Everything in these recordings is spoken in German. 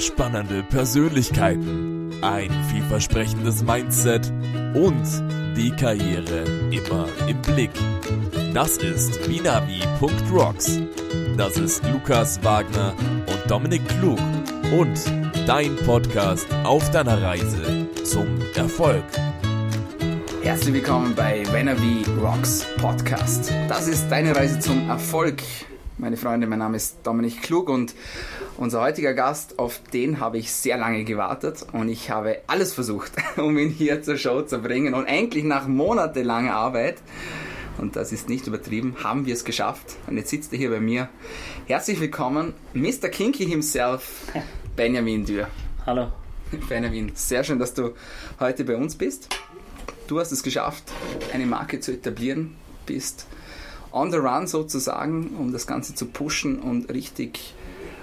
spannende Persönlichkeiten, ein vielversprechendes Mindset und die Karriere immer im Blick. Das ist binavi.rocks. Das ist Lukas Wagner und Dominik Klug und dein Podcast auf deiner Reise zum Erfolg. Herzlich willkommen bei Venavi Rocks Podcast. Das ist deine Reise zum Erfolg. Meine Freunde, mein Name ist Dominik Klug und unser heutiger Gast, auf den habe ich sehr lange gewartet und ich habe alles versucht, um ihn hier zur Show zu bringen und endlich nach monatelanger Arbeit, und das ist nicht übertrieben, haben wir es geschafft und jetzt sitzt er hier bei mir. Herzlich willkommen, Mr. Kinky himself, Benjamin Dürr. Hallo. Benjamin, sehr schön, dass du heute bei uns bist. Du hast es geschafft, eine Marke zu etablieren, bist on the run sozusagen, um das Ganze zu pushen und richtig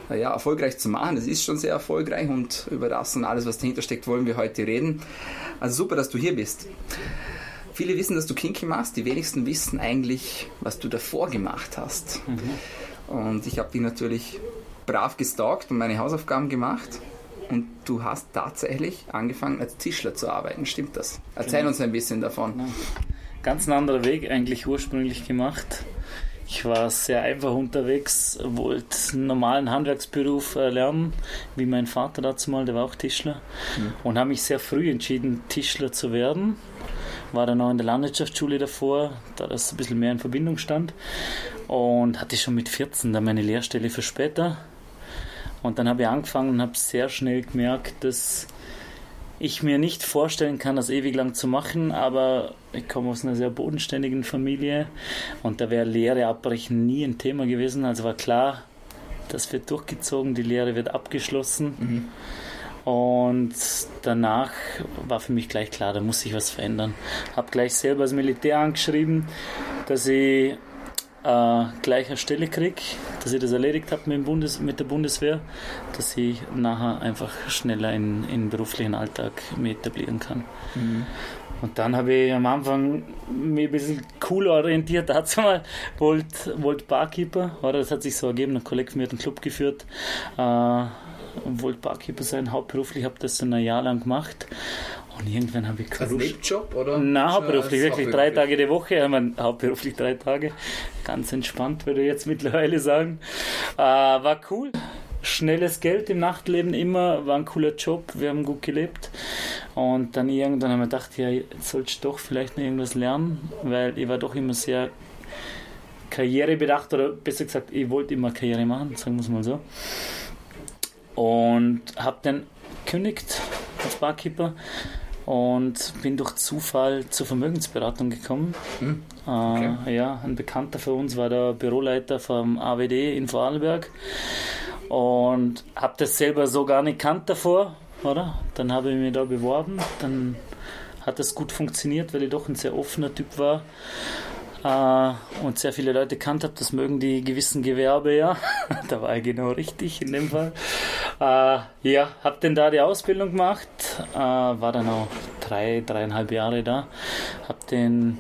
ja, erfolgreich zu machen. Das ist schon sehr erfolgreich und über das und alles, was dahinter steckt, wollen wir heute reden. Also super, dass du hier bist. Viele wissen, dass du Kinky machst, die wenigsten wissen eigentlich, was du davor gemacht hast. Mhm. Und ich habe dich natürlich brav gestalkt und meine Hausaufgaben gemacht. Und du hast tatsächlich angefangen als Tischler zu arbeiten, stimmt das? Erzähl genau. uns ein bisschen davon. Ja. Ganz ein anderer Weg eigentlich ursprünglich gemacht. Ich war sehr einfach unterwegs, wollte einen normalen Handwerksberuf äh, lernen, wie mein Vater dazu mal, der war auch Tischler. Mhm. Und habe mich sehr früh entschieden, Tischler zu werden. War dann auch in der Landwirtschaftsschule davor, da das ein bisschen mehr in Verbindung stand. Und hatte schon mit 14 dann meine Lehrstelle für später. Und dann habe ich angefangen und habe sehr schnell gemerkt, dass ich mir nicht vorstellen kann, das ewig lang zu machen, aber ich komme aus einer sehr bodenständigen Familie und da wäre Lehre abbrechen nie ein Thema gewesen. Also war klar, das wird durchgezogen, die Lehre wird abgeschlossen. Mhm. Und danach war für mich gleich klar, da muss sich was verändern. Habe gleich selber das Militär angeschrieben, dass ich äh, gleicher Stelle kriege, dass ich das erledigt habe mit, mit, der Bundeswehr, dass ich nachher einfach schneller in, in beruflichen Alltag mich etablieren kann. Mhm. Und dann habe ich am Anfang mich ein bisschen cool orientiert. Dazu mal wollte wollt Barkeeper, oder das hat sich so ergeben. Ein Kollege von mir hat einen Club geführt, äh, wollte Barkeeper sein, hauptberuflich, habe das dann ein Jahr lang gemacht. Und irgendwann habe ich gewusst. Als Nebenjob oder? Nein, hauptberuflich, wirklich drei Tage die Woche. Ich meine, hauptberuflich drei Tage. Ganz entspannt, würde ich jetzt mittlerweile sagen. Äh, war cool. Schnelles Geld im Nachtleben immer, war ein cooler Job, wir haben gut gelebt. Und dann irgendwann haben wir gedacht, ja, jetzt sollst du doch vielleicht noch irgendwas lernen, weil ich war doch immer sehr karrierebedacht oder besser gesagt, ich wollte immer Karriere machen, sagen wir es mal so. Und habe dann gekündigt als Barkeeper und bin durch Zufall zur Vermögensberatung gekommen. Hm. Okay. Äh, ja, ein Bekannter von uns war der Büroleiter vom AWD in Vorarlberg und habe das selber so gar nicht kannt davor, oder? Dann habe ich mich da beworben, dann hat das gut funktioniert, weil ich doch ein sehr offener Typ war äh, und sehr viele Leute kannt habe, das mögen die gewissen Gewerbe ja. da war ich genau richtig in dem Fall. Äh, ja, habe dann da die Ausbildung gemacht, äh, war dann auch drei, dreieinhalb Jahre da, habe den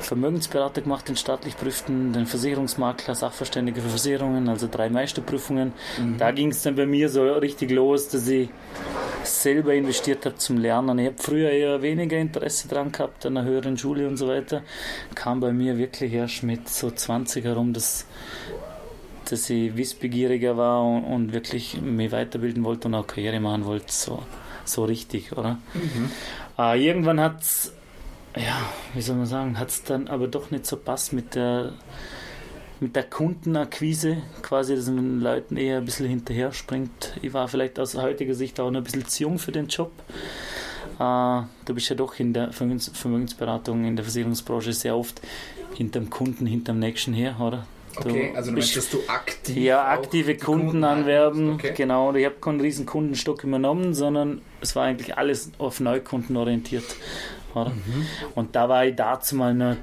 Vermögensberater gemacht, den staatlich prüften, den Versicherungsmakler, Sachverständige für Versicherungen, also drei Meisterprüfungen. Mhm. Da ging es dann bei mir so richtig los, dass ich selber investiert habe zum Lernen. Ich habe früher eher weniger Interesse dran gehabt, an einer höheren Schule und so weiter. Kam bei mir wirklich erst mit so 20 herum, dass, dass ich wissbegieriger war und, und wirklich mich weiterbilden wollte und auch Karriere machen wollte. So, so richtig, oder? Mhm. Äh, irgendwann hat es, ja, wie soll man sagen, hat es dann aber doch nicht so passt mit der mit der Kundenakquise quasi, dass man den Leuten eher ein bisschen hinterher springt. Ich war vielleicht aus heutiger Sicht auch noch ein bisschen zu jung für den Job. Uh, du bist ja doch in der Vermögensberatung, in der Versicherungsbranche sehr oft hinterm Kunden, hinterm Nächsten her, oder? Du okay, also du bist, dass du aktiv Ja, aktive Kunden, Kunden, anwerben, okay. genau. Ich habe keinen riesen Kundenstock übernommen, sondern es war eigentlich alles auf Neukunden orientiert. Mhm. Und da war ich dazu mal noch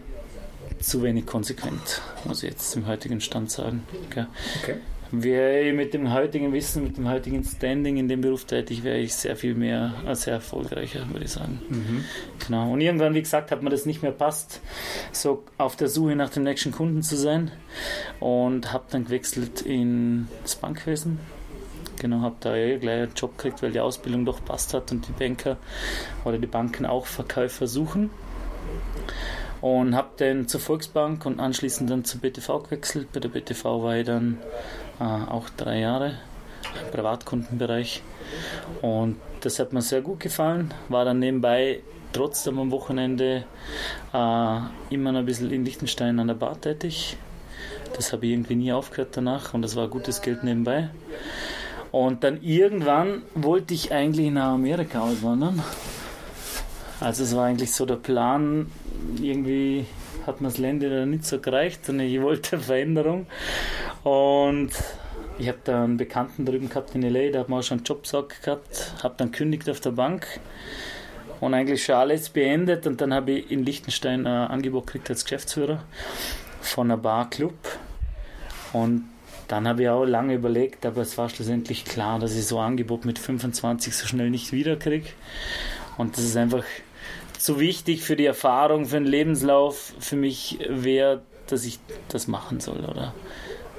zu wenig konsequent, muss ich jetzt im heutigen Stand sagen. Okay. okay. Wäre mit dem heutigen Wissen, mit dem heutigen Standing in dem Beruf tätig, wäre ich sehr viel mehr, äh, sehr erfolgreicher, würde ich sagen. Mhm. Genau. Und irgendwann, wie gesagt, hat mir das nicht mehr passt, so auf der Suche nach dem nächsten Kunden zu sein und habe dann gewechselt in das Bankwesen Genau, habe da eh gleich einen Job gekriegt, weil die Ausbildung doch passt hat und die Banker oder die Banken auch Verkäufer suchen. Und habe dann zur Volksbank und anschließend dann zur BTV gewechselt. Bei der BTV war ich dann äh, auch drei Jahre im Privatkundenbereich. Und das hat mir sehr gut gefallen. War dann nebenbei trotzdem am Wochenende äh, immer noch ein bisschen in Liechtenstein an der Bar tätig. Das habe ich irgendwie nie aufgehört danach und das war gutes Geld nebenbei. Und dann irgendwann wollte ich eigentlich nach Amerika auswandern. Also es war eigentlich so der Plan, irgendwie hat mir das Länder nicht so gereicht und ich wollte Veränderung. Und ich habe da einen Bekannten drüben gehabt in LA, der hat mir auch schon einen Jobsack gehabt, habe dann kündigt auf der Bank und eigentlich schon alles beendet und dann habe ich in Liechtenstein ein Angebot gekriegt als Geschäftsführer von einem Barclub und dann habe ich auch lange überlegt, aber es war schlussendlich klar, dass ich so ein Angebot mit 25 so schnell nicht wiederkriege. Und das ist einfach zu wichtig für die Erfahrung, für den Lebenslauf für mich wäre, dass ich das machen soll, oder?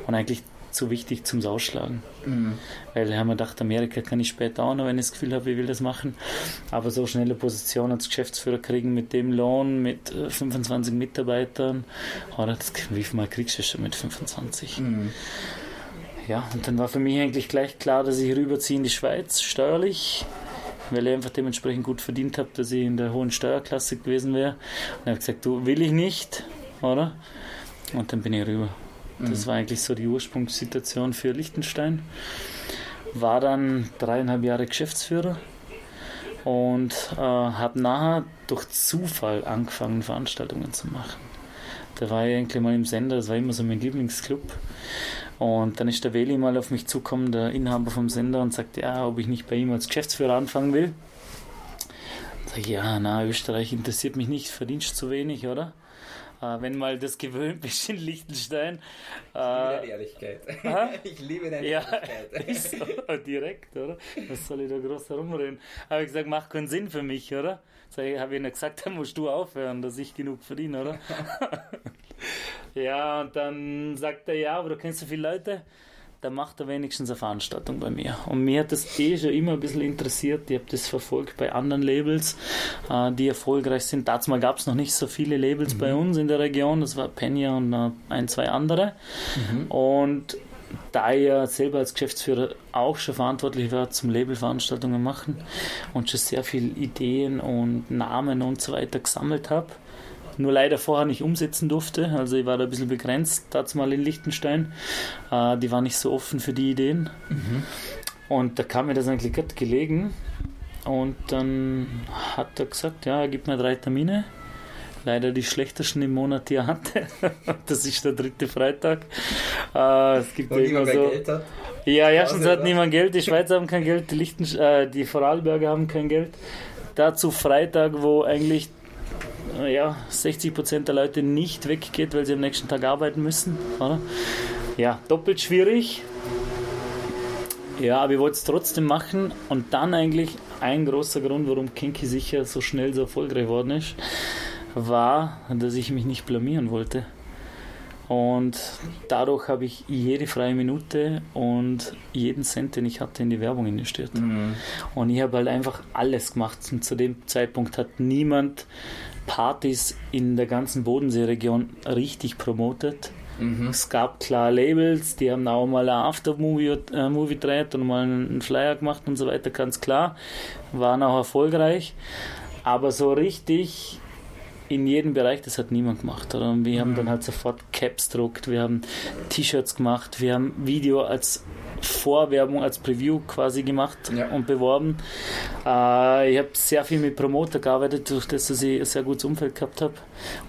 Und eigentlich zu wichtig zum Ausschlagen. Mhm. Weil ich habe mir gedacht, Amerika kann ich später auch noch, wenn ich das Gefühl habe, ich will das machen. Aber so schnelle Position als Geschäftsführer kriegen mit dem Lohn, mit 25 Mitarbeitern, oder das, wie viel Mal kriegst du schon mit 25? Mhm ja, und dann war für mich eigentlich gleich klar, dass ich rüberziehe in die Schweiz, steuerlich, weil ich einfach dementsprechend gut verdient habe, dass ich in der hohen Steuerklasse gewesen wäre. Und habe gesagt, du will ich nicht, oder? Und dann bin ich rüber. Das mhm. war eigentlich so die Ursprungssituation für Liechtenstein. War dann dreieinhalb Jahre Geschäftsführer und äh, habe nachher durch Zufall angefangen, Veranstaltungen zu machen. Da war ich eigentlich mal im Sender, das war immer so mein Lieblingsclub. Und dann ist der Weli mal auf mich zugekommen, der Inhaber vom Sender, und sagt, ja, ob ich nicht bei ihm als Geschäftsführer anfangen will. Sage ich, ja, na, Österreich interessiert mich nicht, verdienst zu wenig, oder? Äh, wenn mal das gewöhnt bist in Liechtenstein. Ich liebe deine Ehrlichkeit. ich liebe deine ja, Ehrlichkeit. Ist so, direkt, oder? Was soll ich da groß herumreden? Habe ich gesagt, macht keinen Sinn für mich, oder? Habe ich ihnen gesagt, dann musst du aufhören, dass ich genug verdiene, oder? Ja, und dann sagt er, ja, aber du kennst so viele Leute, dann macht er wenigstens eine Veranstaltung bei mir. Und mir hat das eh schon immer ein bisschen interessiert. Ich habe das verfolgt bei anderen Labels, äh, die erfolgreich sind. Dazu gab es noch nicht so viele Labels mhm. bei uns in der Region. Das war Penya und ein, zwei andere. Mhm. Und da ich ja selber als Geschäftsführer auch schon verantwortlich war zum Labelveranstaltungen machen und schon sehr viele Ideen und Namen und so weiter gesammelt habe, nur leider vorher nicht umsetzen durfte. Also ich war da ein bisschen begrenzt, dazu mal in Liechtenstein. Äh, die war nicht so offen für die Ideen. Mhm. Und da kam mir das eigentlich gerade gelegen. Und dann hat er gesagt, ja, er gibt mir drei Termine. Leider die schlechtesten im Monat, die er hatte. das ist der dritte Freitag. Äh, es gibt ja immer so. Ja, erstens hat niemand Geld, die Schweizer haben kein Geld, die, Lichten, äh, die Vorarlberger haben kein Geld. Dazu Freitag, wo eigentlich ja, 60 Prozent der Leute nicht weggeht, weil sie am nächsten Tag arbeiten müssen. Oder? Ja, doppelt schwierig. Ja, aber ich wollte es trotzdem machen und dann eigentlich ein großer Grund, warum Kinky sicher so schnell so erfolgreich geworden ist, war, dass ich mich nicht blamieren wollte. Und dadurch habe ich jede freie Minute und jeden Cent, den ich hatte, in die Werbung investiert. Mhm. Und ich habe halt einfach alles gemacht. Und zu dem Zeitpunkt hat niemand Partys in der ganzen Bodenseeregion richtig promotet. Mhm. Es gab klar Labels, die haben auch mal ein Aftermovie äh, Movie gedreht und mal einen Flyer gemacht und so weiter, ganz klar. Waren auch erfolgreich. Aber so richtig in jedem Bereich, das hat niemand gemacht. Oder? Und wir mhm. haben dann halt sofort Caps druckt, wir haben T-Shirts gemacht, wir haben Video als Vorwerbung, als Preview quasi gemacht ja. und beworben. Äh, ich habe sehr viel mit Promoter gearbeitet, durch das dass ich ein sehr gutes Umfeld gehabt habe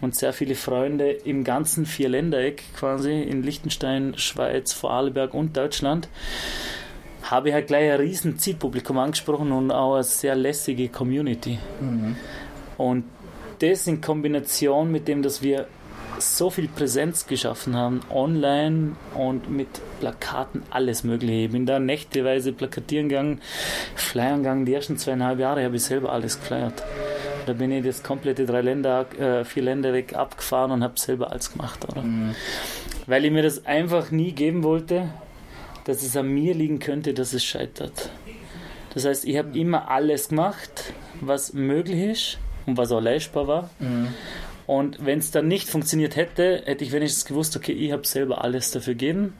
und sehr viele Freunde im ganzen Vierländereck quasi, in Liechtenstein, Schweiz, Vorarlberg und Deutschland habe ich halt gleich ein riesen Zielpublikum angesprochen und auch eine sehr lässige Community. Mhm. Und das in Kombination mit dem, dass wir so viel Präsenz geschaffen haben, online und mit Plakaten, alles Mögliche. Ich bin da nächteweise plakatieren gegangen, flyern gegangen. Die ersten zweieinhalb Jahre habe ich selber alles geflyert. Da bin ich das komplette drei Länder, äh, vier Länder weg abgefahren und habe selber alles gemacht, oder? Mhm. Weil ich mir das einfach nie geben wollte, dass es an mir liegen könnte, dass es scheitert. Das heißt, ich habe immer alles gemacht, was möglich ist und was auch leistbar war. Mhm. Und wenn es dann nicht funktioniert hätte, hätte ich wenigstens gewusst, okay, ich habe selber alles dafür gegeben.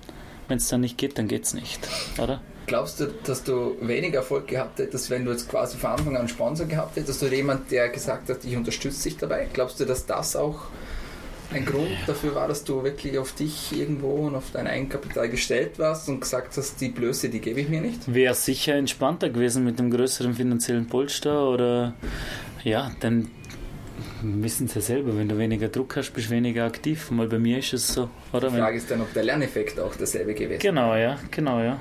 Wenn es dann nicht geht, dann geht es nicht, oder? Glaubst du, dass du weniger Erfolg gehabt hättest, wenn du jetzt quasi von Anfang an einen Sponsor gehabt hättest oder jemand, der gesagt hat, ich unterstütze dich dabei? Glaubst du, dass das auch ein Grund dafür war, dass du wirklich auf dich irgendwo und auf dein Eigenkapital gestellt warst und gesagt hast, die Blöße, die gebe ich mir nicht? Wäre sicher entspannter gewesen mit einem größeren finanziellen Polster oder ja, dann wissen sie ja selber, wenn du weniger Druck hast, bist du weniger aktiv. Mal bei mir ist es so. Oder? Die Frage ist dann, ob der Lerneffekt auch derselbe gewesen ist. Genau, ja, genau, ja.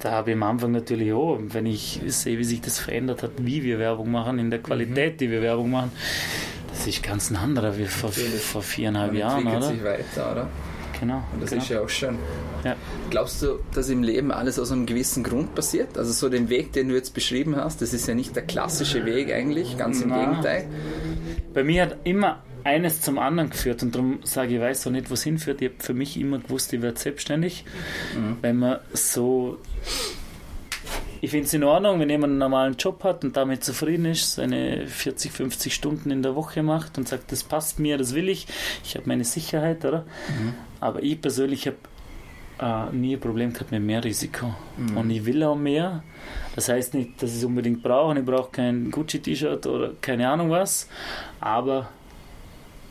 Da habe ich am Anfang natürlich auch, wenn ich sehe, wie sich das verändert hat, wie wir Werbung machen, in der Qualität, mhm. die wir Werbung machen, das ist ganz ein anderer wie vor, vor viereinhalb Jahren, oder? sich weiter, oder? Genau. Und das genau. ist ja auch schön. Ja. Glaubst du, dass im Leben alles aus einem gewissen Grund passiert? Also so den Weg, den du jetzt beschrieben hast, das ist ja nicht der klassische Weg eigentlich, ganz im Na. Gegenteil. Bei mir hat immer eines zum anderen geführt und darum sage ich, ich weiß auch nicht, wo es hinführt. Ich habe für mich immer gewusst, ich werde selbstständig, mhm. wenn man so ich finde es in Ordnung, wenn jemand einen normalen Job hat und damit zufrieden ist, seine 40, 50 Stunden in der Woche macht und sagt, das passt mir, das will ich, ich habe meine Sicherheit, oder? Mhm. Aber ich persönlich habe äh, nie ein Problem gehabt mit mehr Risiko. Mhm. Und ich will auch mehr. Das heißt nicht, dass ich es unbedingt brauche und ich brauche kein Gucci-T-Shirt oder keine Ahnung was, aber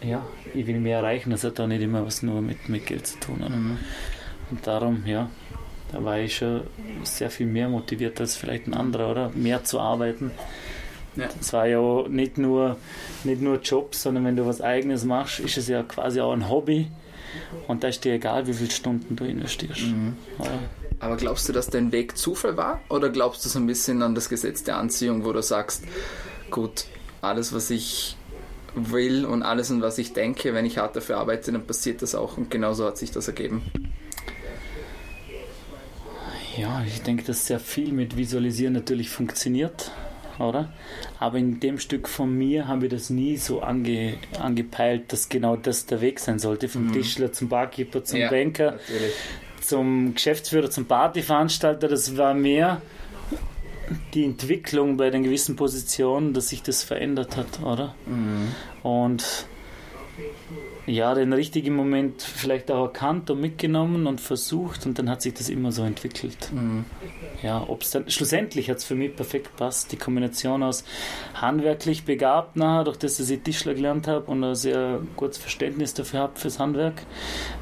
ja, ich will mehr erreichen. Das hat auch nicht immer was nur mit, mit Geld zu tun. Mhm. Und darum, ja, da war ich schon sehr viel mehr motiviert als vielleicht ein anderer, oder? Mehr zu arbeiten. Ja. Das war ja nicht nur, nicht nur Job, sondern wenn du was Eigenes machst, ist es ja quasi auch ein Hobby. Und da ist dir egal, wie viele Stunden du investierst. Mhm. Aber glaubst du, dass dein Weg Zufall war? Oder glaubst du so ein bisschen an das Gesetz der Anziehung, wo du sagst, gut, alles, was ich will und alles, an was ich denke, wenn ich hart dafür arbeite, dann passiert das auch. Und genauso hat sich das ergeben. Ja, ich denke, dass sehr viel mit Visualisieren natürlich funktioniert, oder? Aber in dem Stück von mir haben wir das nie so ange, angepeilt, dass genau das der Weg sein sollte. Vom mhm. Tischler zum Barkeeper, zum ja, Banker, natürlich. zum Geschäftsführer, zum Partyveranstalter. Das war mehr die Entwicklung bei den gewissen Positionen, dass sich das verändert hat, oder? Mhm. Und ja, den richtigen Moment vielleicht auch erkannt und mitgenommen und versucht und dann hat sich das immer so entwickelt. Mhm. Ja, ob es dann schlussendlich hat es für mich perfekt passt. Die Kombination aus handwerklich begabt nachher, durch das, dass ich Tischler gelernt habe und ein sehr gutes Verständnis dafür habe fürs Handwerk.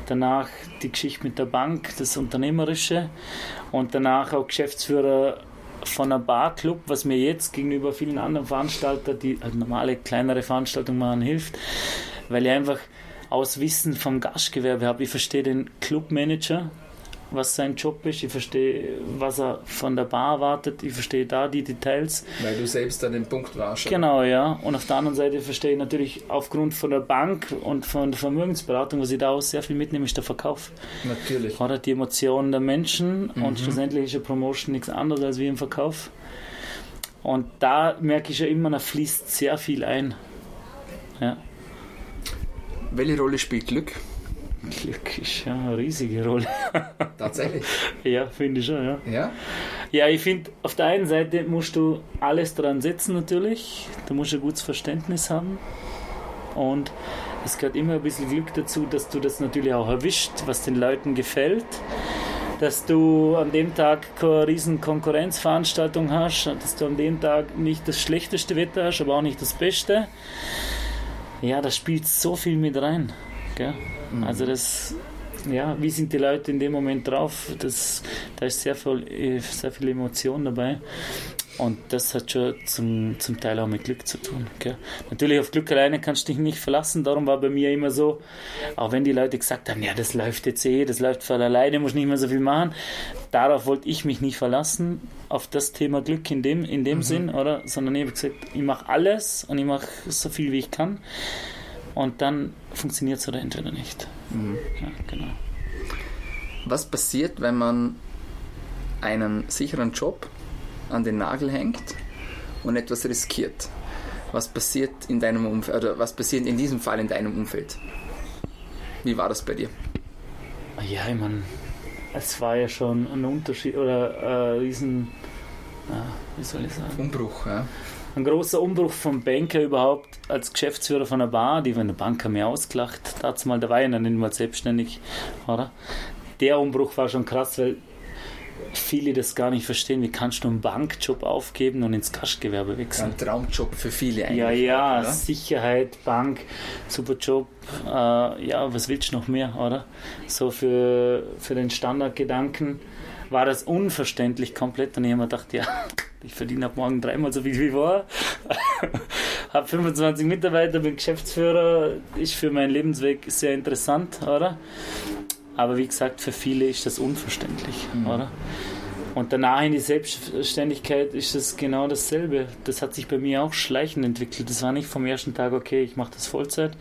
Danach die Geschichte mit der Bank, das Unternehmerische und danach auch Geschäftsführer von einem Barclub, was mir jetzt gegenüber vielen anderen Veranstaltern, die halt normale kleinere Veranstaltungen machen, hilft, weil ich einfach aus Wissen vom Gastgewerbe habe. Ich verstehe den Clubmanager, was sein Job ist. Ich verstehe, was er von der Bar erwartet. Ich verstehe da die Details. Weil du selbst an dem Punkt warst. Genau, ja. Und auf der anderen Seite verstehe ich natürlich aufgrund von der Bank und von der Vermögensberatung, was ich da auch sehr viel mitnehme, ist der Verkauf. Natürlich. Oder die Emotionen der Menschen. Mhm. Und schlussendlich ist eine Promotion nichts anderes als wie im Verkauf. Und da merke ich ja immer, da fließt sehr viel ein. Ja. Welche Rolle spielt Glück? Glück ist ja eine riesige Rolle. Tatsächlich? ja, finde ich schon, ja. Ja? Ja, ich finde, auf der einen Seite musst du alles dran setzen natürlich. Du musst ein gutes Verständnis haben. Und es gehört immer ein bisschen Glück dazu, dass du das natürlich auch erwischt, was den Leuten gefällt. Dass du an dem Tag keine riesen Konkurrenzveranstaltung hast, dass du an dem Tag nicht das schlechteste Wetter hast, aber auch nicht das Beste ja, da spielt so viel mit rein. Gell? Mhm. Also das, ja, wie sind die Leute in dem Moment drauf? Das, da ist sehr viel, sehr viel Emotion dabei. Und das hat schon zum, zum Teil auch mit Glück zu tun. Gell? Natürlich auf Glück alleine kannst du dich nicht verlassen. Darum war bei mir immer so, auch wenn die Leute gesagt haben, ja, das läuft jetzt eh, das läuft von alleine, muss nicht mehr so viel machen. Darauf wollte ich mich nicht verlassen, auf das Thema Glück in dem, in dem mhm. Sinn, oder? Sondern ich habe gesagt, ich mache alles und ich mache so viel, wie ich kann. Und dann funktioniert es oder entweder nicht. Mhm. Ja, genau. Was passiert, wenn man einen sicheren Job an den Nagel hängt und etwas riskiert. Was passiert in deinem Umfeld, oder was passiert in diesem Fall in deinem Umfeld? Wie war das bei dir? Ja, ich meine, es war ja schon ein Unterschied oder ein äh, riesen, ja, wie soll ich sagen? Umbruch, ja. Ein großer Umbruch vom Banker überhaupt als Geschäftsführer von einer Bar, die von der Bank haben mir ausgelacht. Dazu mal, da war ich noch nicht mal selbstständig, oder? Der Umbruch war schon krass, weil viele das gar nicht verstehen. Wie kannst du einen Bankjob aufgeben und ins Gastgewerbe wechseln? Ein Traumjob für viele eigentlich. Ja, ja, oder? Sicherheit, Bank, super Job. Äh, ja, was willst du noch mehr, oder? So für, für den Standardgedanken war das unverständlich komplett und ich habe mir gedacht, ja, ich verdiene ab morgen dreimal so viel wie vorher. habe 25 Mitarbeiter, bin Geschäftsführer, ist für meinen Lebensweg sehr interessant, oder? Aber wie gesagt, für viele ist das unverständlich, mhm. oder? Und danach in die Selbstständigkeit ist es genau dasselbe. Das hat sich bei mir auch schleichend entwickelt. Das war nicht vom ersten Tag, okay, ich mache das Vollzeit,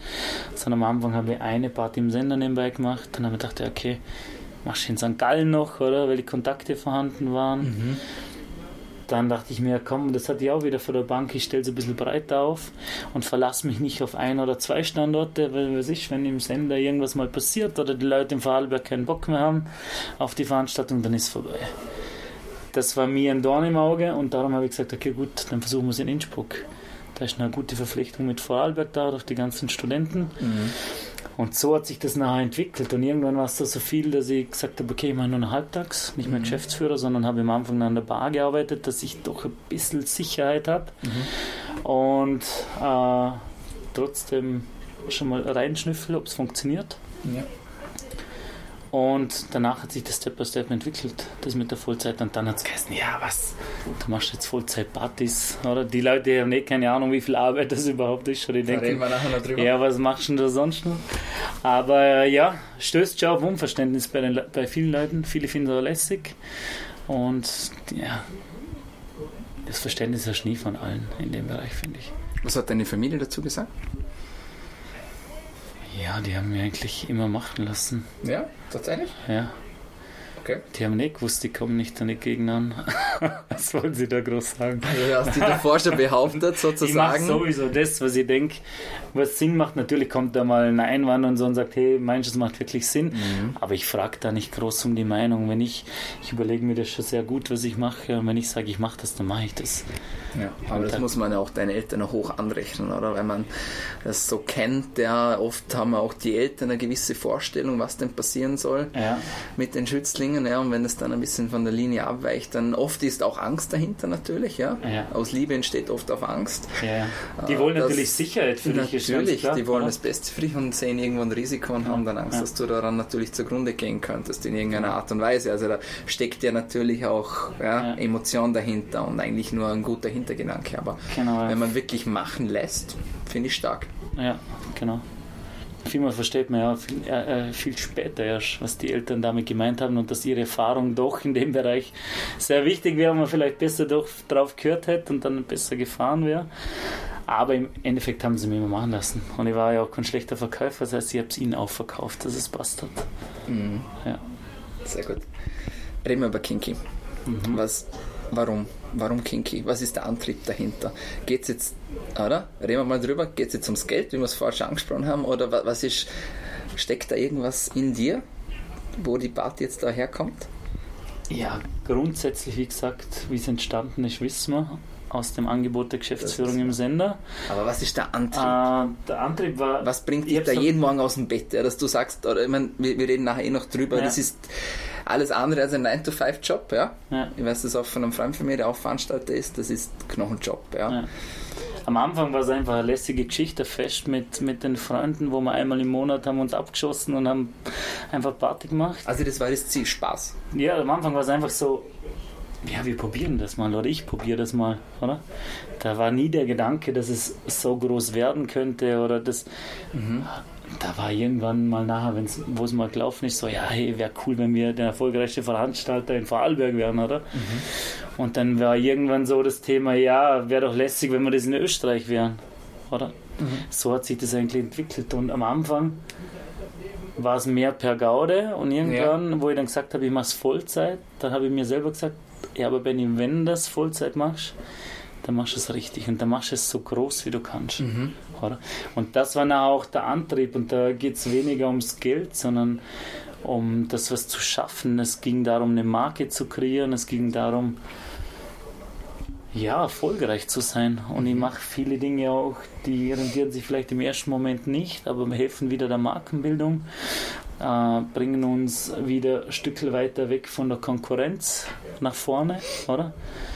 sondern am Anfang habe ich eine Party im Sender nebenbei gemacht. Dann habe ich gedacht, okay, du in St. Gallen noch, oder? Weil die Kontakte vorhanden waren. Mhm dann dachte ich mir, komm, das hatte ich auch wieder vor der Bank, ich stelle es ein bisschen breiter auf und verlasse mich nicht auf ein oder zwei Standorte, weil was ist, wenn im Sender irgendwas mal passiert oder die Leute im Vorarlberg keinen Bock mehr haben auf die Veranstaltung, dann ist es vorbei. Das war mir ein Dorn im Auge und darum habe ich gesagt, okay gut, dann versuchen wir es in Innsbruck. Da ist eine gute Verpflichtung mit Vorarlberg da, durch die ganzen Studenten. Mhm. Und so hat sich das nachher entwickelt. Und irgendwann war es da so viel, dass ich gesagt habe, okay, ich mache nur noch halbtags, nicht mehr mhm. Geschäftsführer, sondern habe am Anfang an der Bar gearbeitet, dass ich doch ein bisschen Sicherheit habe. Mhm. Und äh, trotzdem schon mal reinschnüffel, ob es funktioniert. Ja. Und danach hat sich das Step by Step entwickelt, das mit der Vollzeit. Und dann hat es geheißen, ja, was, du machst jetzt Vollzeit-Partys, oder? Die Leute haben nicht keine Ahnung, wie viel Arbeit das überhaupt ist. Oder die da denken, wir nachher noch drüber. Ja, was machst du denn da sonst noch? Aber äh, ja, stößt schon auf Unverständnis bei, den, bei vielen Leuten. Viele finden das lässig. Und ja, das Verständnis ist nie von allen in dem Bereich, finde ich. Was hat deine Familie dazu gesagt? Ja, die haben mich eigentlich immer machen lassen. Ja, tatsächlich? Ja. Okay. Die haben nicht gewusst, die kommen nicht an die Gegner an. was wollen sie da groß sagen? Also, du hast die davor schon behauptet, sozusagen. Ich mache sowieso das, was ich denke, was Sinn macht. Natürlich kommt da mal ein Einwand und so und sagt, hey, meinst du, das macht wirklich Sinn? Mhm. Aber ich frage da nicht groß um die Meinung. Wenn ich, ich überlege mir das schon sehr gut, was ich mache. Und wenn ich sage, ich mache das, dann mache ich das. Ja, aber das muss man ja auch deinen Eltern hoch anrechnen, oder? Wenn man das so kennt, ja, oft haben auch die Eltern eine gewisse Vorstellung, was denn passieren soll ja. mit den Schützlingen bringen, ja, und wenn es dann ein bisschen von der Linie abweicht, dann oft ist auch Angst dahinter natürlich, ja. ja. Aus Liebe entsteht oft auch Angst. Ja. Die wollen das, natürlich Sicherheit für dich. Natürlich, die wollen oder? das Beste für dich und sehen irgendwo ein Risiko und haben dann Angst, dass du daran natürlich zugrunde gehen könntest in irgendeiner Art und Weise. Also da steckt ja natürlich auch Emotion dahinter und eigentlich nur ein guter Hintergedanke. Aber genau, wenn man wirklich machen lässt, finde ich stark. Ja, genau vielmal versteht man ja viel, äh, viel, später erst, was die Eltern damit gemeint haben und dass ihre Erfahrung doch in dem Bereich sehr wichtig wäre, und man vielleicht besser doch drauf gehört hätte und dann besser gefahren wäre. Aber im Endeffekt haben sie mich immer machen lassen. Und ich war ja auch kein schlechter Verkäufer, das heißt, ich habe es ihnen auch verkauft, dass es passt hat. Mhm. Ja. Sehr gut. Reden wir über Kinky. Mhm. Was, warum? Warum Kinky? Was ist der Antrieb dahinter? Geht es jetzt, oder? Reden wir mal drüber, geht es jetzt ums Geld, wie wir es vorher schon angesprochen haben, oder was ist, steckt da irgendwas in dir, wo die Party jetzt daherkommt? Ja, grundsätzlich, wie gesagt, wie es entstanden ist, wissen wir aus dem Angebot der Geschäftsführung im Sender. Aber was ist der Antrieb? Äh, der Antrieb war. Was bringt dich da jeden Morgen aus dem Bett, ja, dass du sagst, oder ich meine, wir, wir, reden nachher eh noch drüber, ja. das ist alles andere als ein 9-to-5-Job, ja? ja. Ich weiß das auch von einem Freund von mir, der auch Veranstalter ist, das ist Knochenjob, ja. ja. Am Anfang war es einfach eine lässige Geschichte, fest mit, mit den Freunden, wo wir einmal im Monat haben uns abgeschossen und haben einfach Party gemacht. Also das war das Ziel, Spaß. Ja, am Anfang war es einfach so, ja, wir probieren das mal oder ich probiere das mal, oder? Da war nie der Gedanke, dass es so groß werden könnte oder das. Mhm. Da war irgendwann mal nachher, wo es mal gelaufen ist, so, ja, hey, wäre cool, wenn wir der erfolgreichste Veranstalter in Vorarlberg wären, oder? Mhm. Und dann war irgendwann so das Thema, ja, wäre doch lässig, wenn wir das in Österreich wären, oder? Mhm. So hat sich das eigentlich entwickelt. Und am Anfang war es mehr per Gaude und irgendwann, ja. wo ich dann gesagt habe, ich mache es Vollzeit, dann habe ich mir selber gesagt, ja, aber Benny, wenn du das Vollzeit machst, dann machst du es richtig und dann machst du es so groß, wie du kannst. Mhm. Oder? Und das war auch der Antrieb und da geht es weniger ums Geld, sondern um das was zu schaffen. Es ging darum, eine Marke zu kreieren. Es ging darum, ja, erfolgreich zu sein. Und ich mache viele Dinge auch, die rentieren sich vielleicht im ersten Moment nicht, aber helfen wieder der Markenbildung, äh, bringen uns wieder ein Stück weiter weg von der Konkurrenz nach vorne, oder?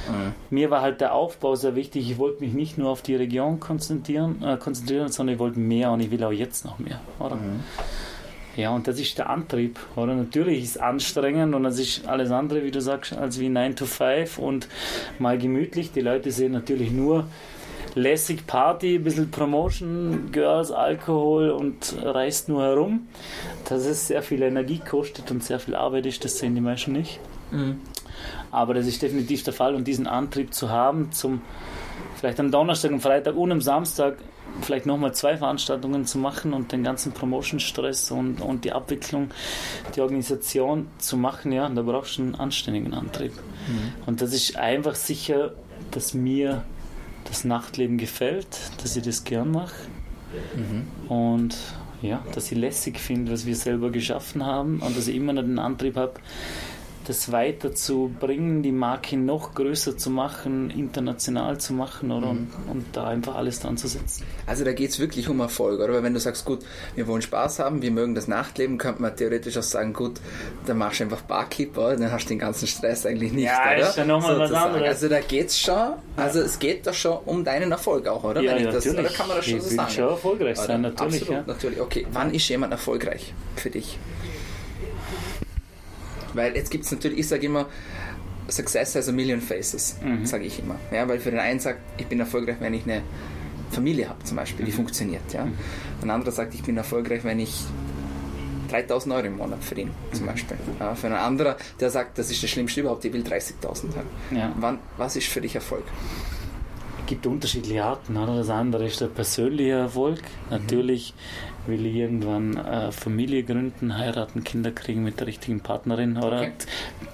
Mhm. Mir war halt der Aufbau sehr wichtig. Ich wollte mich nicht nur auf die Region konzentrieren, äh, konzentrieren sondern ich wollte mehr und ich will auch jetzt noch mehr, oder? Mhm. Ja, und das ist der Antrieb, oder? Natürlich ist es anstrengend und das ist alles andere, wie du sagst, als wie 9 to 5 und mal gemütlich. Die Leute sehen natürlich nur lässig Party, ein bisschen Promotion, Girls, Alkohol und reist nur herum. Dass es sehr viel Energie kostet und sehr viel Arbeit ist, das sehen die Menschen nicht. Mhm. Aber das ist definitiv der Fall und diesen Antrieb zu haben, zum vielleicht am Donnerstag, am Freitag und am Samstag vielleicht nochmal zwei Veranstaltungen zu machen und den ganzen Promotion-Stress und, und die Abwicklung, die Organisation zu machen, ja, da brauchst du einen anständigen Antrieb. Mhm. Und das ist einfach sicher, dass mir das Nachtleben gefällt, dass ich das gern mache mhm. und ja, dass ich lässig finde, was wir selber geschaffen haben und dass ich immer noch den Antrieb habe, das weiterzubringen, die Marke noch größer zu machen, international zu machen oder, mhm. und, und, da einfach alles dran zu setzen. Also da geht es wirklich um Erfolg, oder? Weil wenn du sagst, gut, wir wollen Spaß haben, wir mögen das Nachtleben, könnte man theoretisch auch sagen, gut, dann machst du einfach Barkeeper, dann hast du den ganzen Stress eigentlich nicht, ja, oder? ist ja nochmal was anderes. Also da geht es schon, also ja. es geht da schon um deinen Erfolg auch, oder? Ja, wenn ich das, oder kann man das schon ich so sagen? schon erfolgreich oder? sein, natürlich. Absolut, ja. natürlich. Okay, wann ist jemand erfolgreich für dich? Weil jetzt gibt es natürlich, ich sage immer, Success has a million faces, mhm. sage ich immer. Ja, weil für den einen sagt, ich bin erfolgreich, wenn ich eine Familie habe zum Beispiel, die mhm. funktioniert. Ja. Mhm. Ein anderer sagt, ich bin erfolgreich, wenn ich 3000 Euro im Monat verdiene, zum mhm. Beispiel. Ja, für einen anderen, der sagt, das ist das Schlimmste überhaupt, ich will 30.000 haben. Ja. Wann, was ist für dich Erfolg? Es gibt unterschiedliche Arten. Oder? Das andere ist der persönliche Erfolg. Mhm. Natürlich will ich irgendwann äh, Familie gründen, heiraten, Kinder kriegen mit der richtigen Partnerin. Oder? Okay.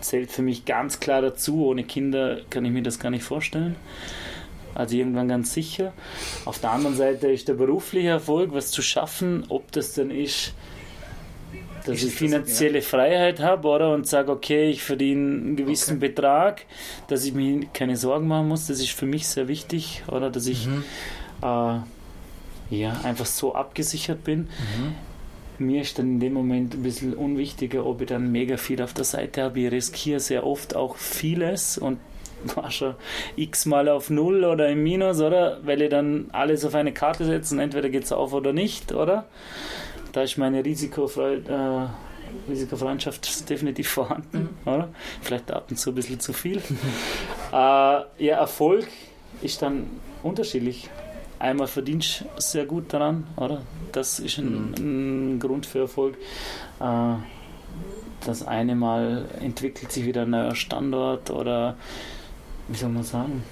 Zählt für mich ganz klar dazu. Ohne Kinder kann ich mir das gar nicht vorstellen. Also irgendwann ganz sicher. Auf der anderen Seite ist der berufliche Erfolg, was zu schaffen, ob das dann ist, dass ist ich finanzielle das, ja. Freiheit habe, oder? Und sage, okay, ich verdiene einen gewissen okay. Betrag, dass ich mir keine Sorgen machen muss. Das ist für mich sehr wichtig, oder? Dass ich mhm. äh, ja, einfach so abgesichert bin. Mhm. Mir ist dann in dem Moment ein bisschen unwichtiger, ob ich dann mega viel auf der Seite habe. Ich riskiere sehr oft auch vieles und war schon x-mal auf Null oder im Minus, oder? Weil ich dann alles auf eine Karte setze und entweder geht es auf oder nicht, oder? Da ist meine Risikofreude. Äh, Risikofreundschaft definitiv vorhanden, mhm. oder? Vielleicht ab und zu ein bisschen zu viel. äh, ja, Erfolg ist dann unterschiedlich einmal verdienst du sehr gut daran, oder? Das ist ein, mhm. ein Grund für Erfolg. Äh, das eine Mal entwickelt sich wieder ein neuer Standort oder wie soll man sagen?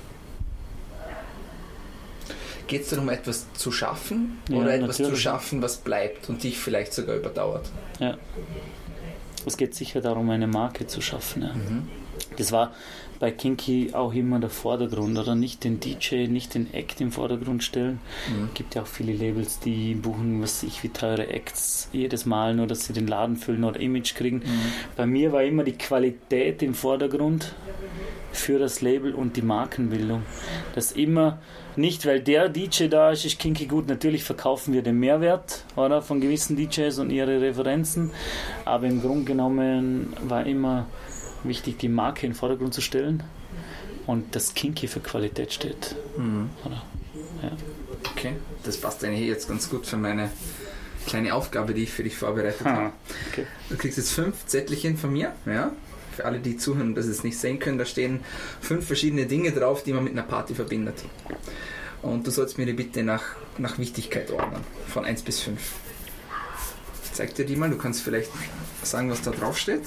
Geht es darum, etwas zu schaffen ja, oder etwas natürlich. zu schaffen, was bleibt und dich vielleicht sogar überdauert? Ja. Es geht sicher darum, eine Marke zu schaffen. Ja. Mhm. Das war bei Kinky auch immer der Vordergrund oder nicht den DJ, nicht den Act im Vordergrund stellen. Mhm. gibt ja auch viele Labels, die buchen, was ich wie teure Acts jedes Mal, nur dass sie den Laden füllen oder Image kriegen. Mhm. Bei mir war immer die Qualität im Vordergrund für das Label und die Markenbildung. Das immer nicht, weil der DJ da ist, ist Kinky gut. Natürlich verkaufen wir den Mehrwert oder, von gewissen DJs und ihre Referenzen, aber im Grunde genommen war immer wichtig, die Marke in den Vordergrund zu stellen und das Kinky für Qualität steht. Mhm. Ja. Okay, das passt eigentlich jetzt ganz gut für meine kleine Aufgabe, die ich für dich vorbereitet ha, habe. Okay. Du kriegst jetzt fünf Zettelchen von mir, ja? Für alle, die zuhören und das jetzt nicht sehen können, da stehen fünf verschiedene Dinge drauf, die man mit einer Party verbindet. Und du sollst mir die bitte nach, nach Wichtigkeit ordnen, von 1 bis 5. Ich zeig dir die mal, du kannst vielleicht sagen, was da drauf steht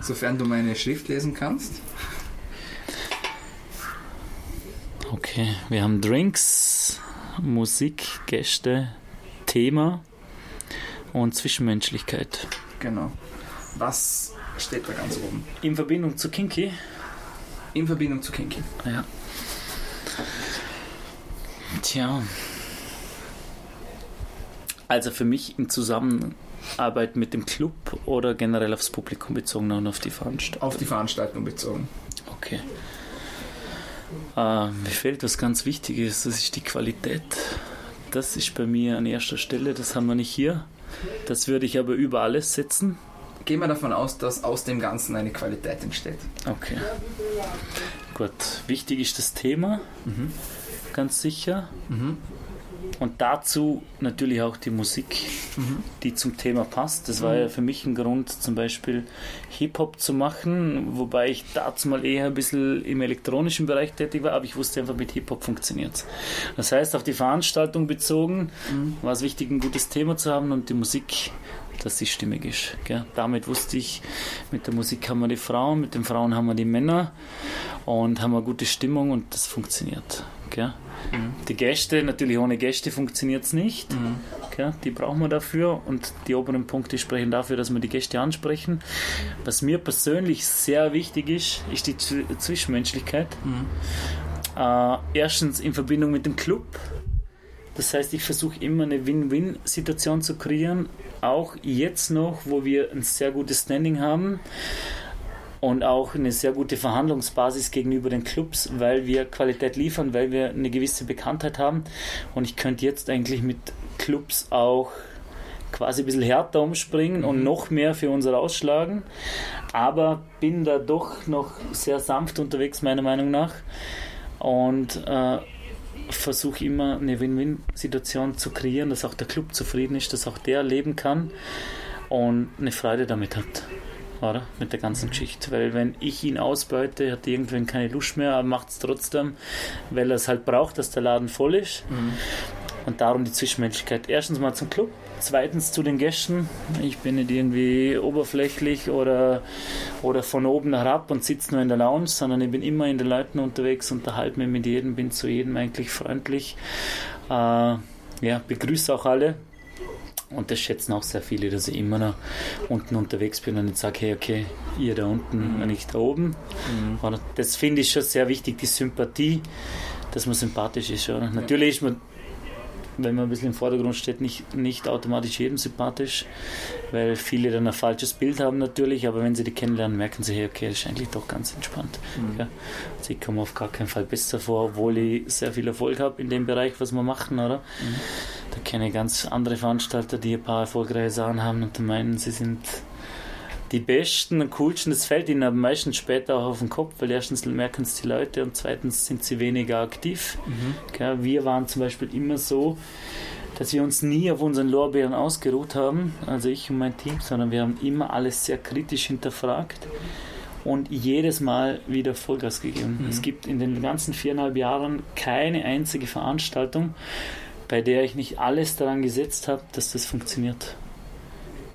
sofern du meine Schrift lesen kannst. Okay, wir haben Drinks, Musik, Gäste, Thema und Zwischenmenschlichkeit. Genau. Was steht da ganz oben? In Verbindung zu Kinky? In Verbindung zu Kinky. Ja. Tja. Also für mich im Zusammen Arbeit mit dem Club oder generell aufs Publikum bezogen und auf die Veranstaltung? Auf die Veranstaltung bezogen. Okay. Äh, mir fehlt was ganz Wichtiges, das ist die Qualität. Das ist bei mir an erster Stelle, das haben wir nicht hier. Das würde ich aber über alles setzen. Gehen wir davon aus, dass aus dem Ganzen eine Qualität entsteht. Okay. Gut. Wichtig ist das Thema, mhm. ganz sicher. Mhm. Und dazu natürlich auch die Musik, mhm. die zum Thema passt. Das war ja für mich ein Grund, zum Beispiel Hip-Hop zu machen, wobei ich dazu mal eher ein bisschen im elektronischen Bereich tätig war, aber ich wusste einfach, mit Hip-Hop funktioniert Das heißt, auf die Veranstaltung bezogen mhm. war es wichtig, ein gutes Thema zu haben und die Musik dass sie stimmig ist. Gell? Damit wusste ich, mit der Musik haben wir die Frauen, mit den Frauen haben wir die Männer und haben eine gute Stimmung und das funktioniert. Gell? Mhm. Die Gäste, natürlich ohne Gäste funktioniert es nicht. Mhm. Gell? Die brauchen wir dafür und die oberen Punkte sprechen dafür, dass wir die Gäste ansprechen. Was mir persönlich sehr wichtig ist, ist die Zwischenmenschlichkeit. Mhm. Äh, erstens in Verbindung mit dem Club. Das heißt, ich versuche immer eine Win-Win-Situation zu kreieren, auch jetzt noch, wo wir ein sehr gutes Standing haben und auch eine sehr gute Verhandlungsbasis gegenüber den Clubs, weil wir Qualität liefern, weil wir eine gewisse Bekanntheit haben. Und ich könnte jetzt eigentlich mit Clubs auch quasi ein bisschen härter umspringen und mhm. noch mehr für uns rausschlagen. Aber bin da doch noch sehr sanft unterwegs, meiner Meinung nach. Und äh, versuche immer eine Win-Win-Situation zu kreieren, dass auch der Club zufrieden ist, dass auch der leben kann und eine Freude damit hat oder? Mit der ganzen Geschichte. Weil wenn ich ihn ausbeute, hat irgendwann keine Lust mehr, aber macht es trotzdem, weil er es halt braucht, dass der Laden voll ist. Mhm. Und darum die Zwischenmenschlichkeit. Erstens mal zum Club, zweitens zu den Gästen. Ich bin nicht irgendwie oberflächlich oder, oder von oben herab und sitze nur in der Lounge, sondern ich bin immer in den Leuten unterwegs, unterhalte mich mit jedem, bin zu jedem eigentlich freundlich. Äh, ja, begrüße auch alle und das schätzen auch sehr viele, dass ich immer noch unten unterwegs bin und nicht sage, hey, okay, ihr da unten mhm. und ich da oben. Mhm. Das finde ich schon sehr wichtig, die Sympathie, dass man sympathisch ist. Oder? Natürlich ist man wenn man ein bisschen im Vordergrund steht, nicht, nicht automatisch jedem sympathisch, weil viele dann ein falsches Bild haben natürlich, aber wenn sie die kennenlernen, merken sie, hey, okay, das ist eigentlich doch ganz entspannt. Mhm. Ja. Also ich komme auf gar keinen Fall besser vor, obwohl ich sehr viel Erfolg habe in dem Bereich, was wir machen, oder? Da kenne ich ganz andere Veranstalter, die ein paar erfolgreiche Sachen haben und meinen, sie sind die besten und coolsten, das fällt ihnen am meisten später auch auf den Kopf, weil erstens merken es die Leute und zweitens sind sie weniger aktiv. Mhm. wir waren zum Beispiel immer so, dass wir uns nie auf unseren Lorbeeren ausgeruht haben, also ich und mein Team, sondern wir haben immer alles sehr kritisch hinterfragt und jedes Mal wieder Vollgas gegeben. Mhm. Es gibt in den ganzen viereinhalb Jahren keine einzige Veranstaltung, bei der ich nicht alles daran gesetzt habe, dass das funktioniert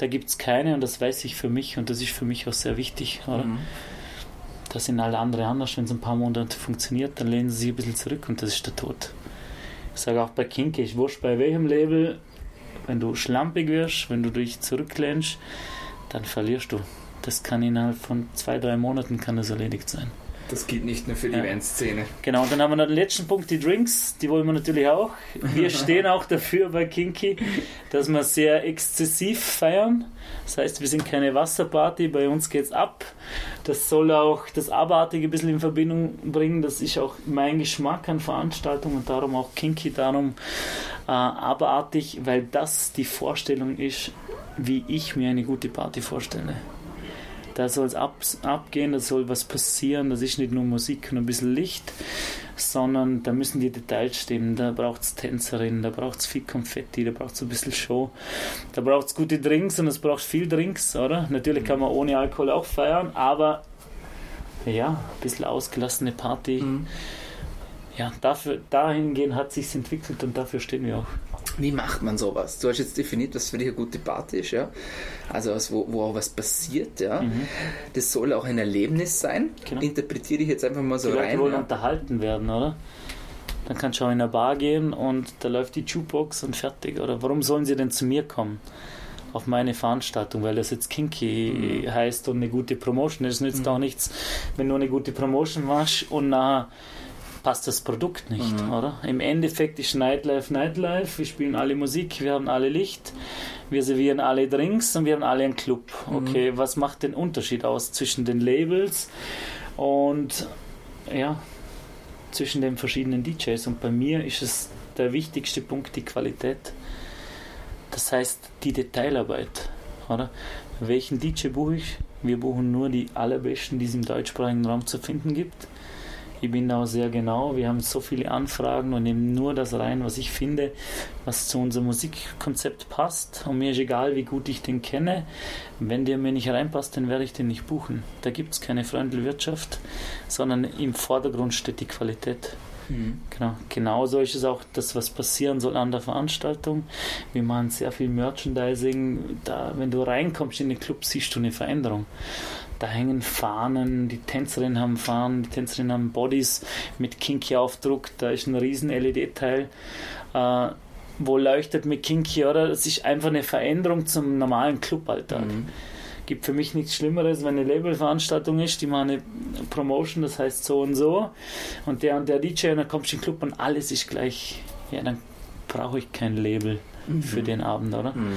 da gibt es keine und das weiß ich für mich und das ist für mich auch sehr wichtig. Oder? Mhm. Da sind alle anderen anders. Wenn es ein paar Monate funktioniert, dann lehnen sie sich ein bisschen zurück und das ist der Tod. Ich sage auch bei Kinky, ich wurscht bei welchem Label, wenn du schlampig wirst, wenn du dich zurücklehnst, dann verlierst du. Das kann innerhalb von zwei, drei Monaten kann das erledigt sein. Das gilt nicht nur für die ja. Eventszene. Genau, und dann haben wir noch den letzten Punkt, die Drinks, die wollen wir natürlich auch. Wir stehen auch dafür bei Kinky, dass wir sehr exzessiv feiern. Das heißt, wir sind keine Wasserparty, bei uns geht's ab. Das soll auch das Abartige ein bisschen in Verbindung bringen. Das ist auch mein Geschmack an Veranstaltungen und darum auch Kinky, darum äh, abartig, weil das die Vorstellung ist, wie ich mir eine gute Party vorstelle. Da soll es ab, abgehen, da soll was passieren. Das ist nicht nur Musik und ein bisschen Licht, sondern da müssen die Details stimmen. Da braucht es Tänzerinnen, da braucht es viel Konfetti, da braucht es ein bisschen Show. Da braucht es gute Drinks und es braucht viel Drinks, oder? Natürlich kann man ohne Alkohol auch feiern, aber ja, ein bisschen ausgelassene Party. Mhm. Ja, dafür, dahingehend hat sich entwickelt und dafür stehen wir auch. Wie macht man sowas? Du hast jetzt definiert, was für dich eine gute Party ist, ja. Also was, wo, wo auch was passiert, ja. Mhm. Das soll auch ein Erlebnis sein. Genau. Interpretiere ich jetzt einfach mal so Die rein. Die wollen ja. unterhalten werden, oder? Dann kannst du auch in eine Bar gehen und da läuft die Jukebox und fertig. Oder warum sollen sie denn zu mir kommen? Auf meine Veranstaltung, weil das jetzt kinky mhm. heißt und eine gute Promotion. Es nützt mhm. auch nichts, wenn du eine gute Promotion machst und nachher passt das Produkt nicht, mhm. oder? Im Endeffekt ist Nightlife Nightlife, wir spielen alle Musik, wir haben alle Licht, wir servieren alle Drinks und wir haben alle einen Club. Mhm. Okay, mhm. was macht den Unterschied aus zwischen den Labels und ja, zwischen den verschiedenen DJs? Und bei mir ist es der wichtigste Punkt die Qualität. Das heißt, die Detailarbeit, oder? Welchen DJ buche ich? Wir buchen nur die allerbesten, die es im deutschsprachigen Raum zu finden gibt. Ich bin da auch sehr genau. Wir haben so viele Anfragen und nehmen nur das rein, was ich finde, was zu unserem Musikkonzept passt. Und mir ist egal, wie gut ich den kenne. Wenn der mir nicht reinpasst, dann werde ich den nicht buchen. Da gibt es keine Freundelwirtschaft, sondern im Vordergrund steht die Qualität. Mhm. Genau. Genauso ist es auch das, was passieren soll an der Veranstaltung. Wir machen sehr viel Merchandising. Da, wenn du reinkommst in den Club, siehst du eine Veränderung. Da hängen Fahnen, die Tänzerinnen haben Fahnen, die Tänzerinnen haben Bodies mit Kinky-Aufdruck. Da ist ein riesen LED-Teil. Äh, wo leuchtet mit Kinky, oder? Das ist einfach eine Veränderung zum normalen Cluballtag. Mhm gibt für mich nichts Schlimmeres, wenn eine Labelveranstaltung ist, die machen eine Promotion, das heißt so und so, und der und der DJ, und dann kommst du in den Club und alles ist gleich. Ja, dann brauche ich kein Label mhm. für den Abend, oder? Mhm.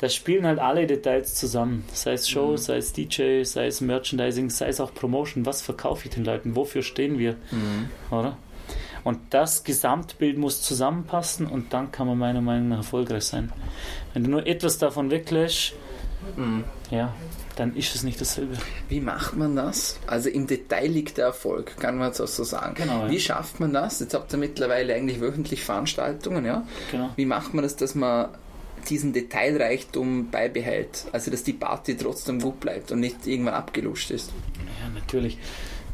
Da spielen halt alle Details zusammen. Sei es Show, mhm. sei es DJ, sei es Merchandising, sei es auch Promotion. Was verkaufe ich den Leuten? Wofür stehen wir? Mhm. Oder? Und das Gesamtbild muss zusammenpassen und dann kann man meiner Meinung nach erfolgreich sein. Wenn du nur etwas davon weglässt, Mhm. Ja, dann ist es nicht dasselbe. Wie macht man das? Also im Detail liegt der Erfolg, kann man jetzt auch so sagen. Genau, ja. Wie schafft man das? Jetzt habt ihr mittlerweile eigentlich wöchentlich Veranstaltungen, ja? Genau. Wie macht man das, dass man diesen Detailreichtum beibehält? Also dass die Party trotzdem gut bleibt und nicht irgendwann abgeluscht ist? Ja, natürlich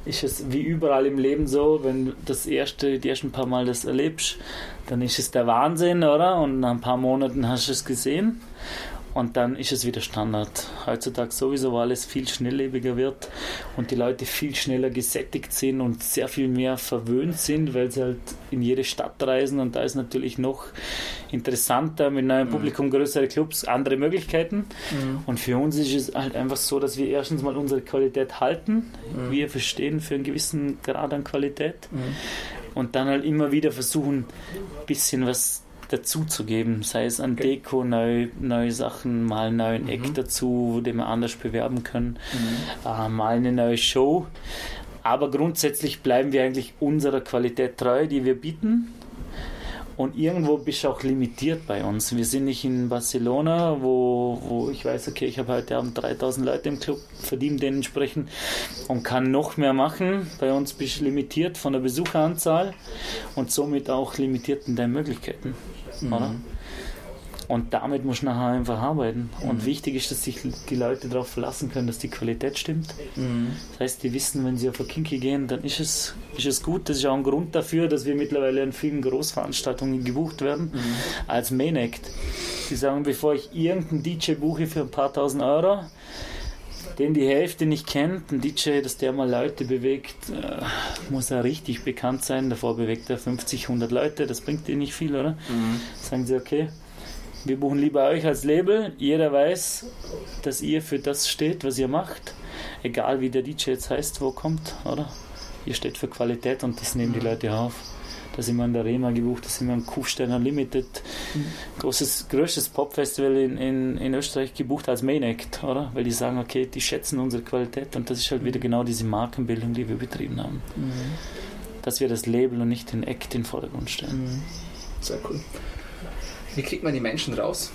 ist es wie überall im Leben so, wenn du das erste, die ersten paar Mal das erlebst, dann ist es der Wahnsinn, oder? Und nach ein paar Monaten hast du es gesehen und dann ist es wieder Standard. Heutzutage sowieso, weil alles viel schnelllebiger wird und die Leute viel schneller gesättigt sind und sehr viel mehr verwöhnt sind, weil sie halt in jede Stadt reisen und da ist natürlich noch interessanter mit neuem mhm. Publikum, größere Clubs, andere Möglichkeiten. Mhm. Und für uns ist es halt einfach so, dass wir erstens mal unsere Qualität halten. Mhm. Wir verstehen für einen gewissen Grad an Qualität. Mhm. Und dann halt immer wieder versuchen, ein bisschen was dazu zu geben, sei es an Deko, neue, neue Sachen, mal einen neuen mhm. Eck dazu, den wir anders bewerben können, mhm. äh, mal eine neue Show. Aber grundsätzlich bleiben wir eigentlich unserer Qualität treu, die wir bieten. Und irgendwo bist du auch limitiert bei uns. Wir sind nicht in Barcelona, wo, wo ich weiß, okay, ich habe heute Abend 3000 Leute im Club, verdiene dementsprechend und kann noch mehr machen. Bei uns bist du limitiert von der Besucheranzahl und somit auch limitiert in deinen Möglichkeiten. Mhm. Oder? Und damit muss du nachher einfach arbeiten. Mhm. Und wichtig ist, dass sich die Leute darauf verlassen können, dass die Qualität stimmt. Mhm. Das heißt, die wissen, wenn sie auf eine Kinky gehen, dann ist es, ist es gut. Das ist auch ein Grund dafür, dass wir mittlerweile an vielen Großveranstaltungen gebucht werden mhm. als Act. Die sagen, bevor ich irgendeinen DJ buche für ein paar tausend Euro, den die Hälfte nicht kennt, ein DJ, dass der mal Leute bewegt, äh, muss er richtig bekannt sein. Davor bewegt er 50, 100 Leute, das bringt dir nicht viel, oder? Mhm. Sagen sie, okay, wir buchen lieber euch als Label. Jeder weiß, dass ihr für das steht, was ihr macht. Egal wie der DJ jetzt heißt, wo kommt, oder? Ihr steht für Qualität und das nehmen die mhm. Leute auf. Da sind wir an der Rema gebucht, da sind wir am Kufsteiner Limited, mhm. großes, größtes Popfestival in, in, in Österreich gebucht als Main Act, oder? Weil die sagen, okay, die schätzen unsere Qualität und das ist halt wieder genau diese Markenbildung, die wir betrieben haben. Mhm. Dass wir das Label und nicht den Act in den Vordergrund stellen. Mhm. Sehr cool. Wie kriegt man die Menschen raus?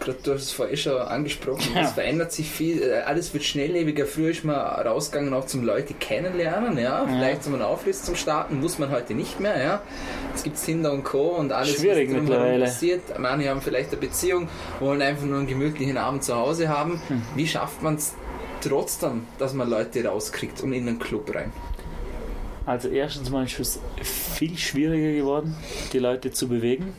Gerade du hast es vorher schon angesprochen, ja. es verändert sich viel, äh, alles wird schnelllebiger. Früher ist man rausgegangen auch zum Leute kennenlernen, ja, vielleicht zum Auflistung starten, muss man heute nicht mehr, ja. Es gibt Tinder und Co. und alles, Schwierig was mittlerweile. passiert. Manche haben vielleicht eine Beziehung, wollen einfach nur einen gemütlichen Abend zu Hause haben. Hm. Wie schafft man es trotzdem, dass man Leute rauskriegt und in einen Club rein? Also erstens mal ist es viel schwieriger geworden, die Leute zu bewegen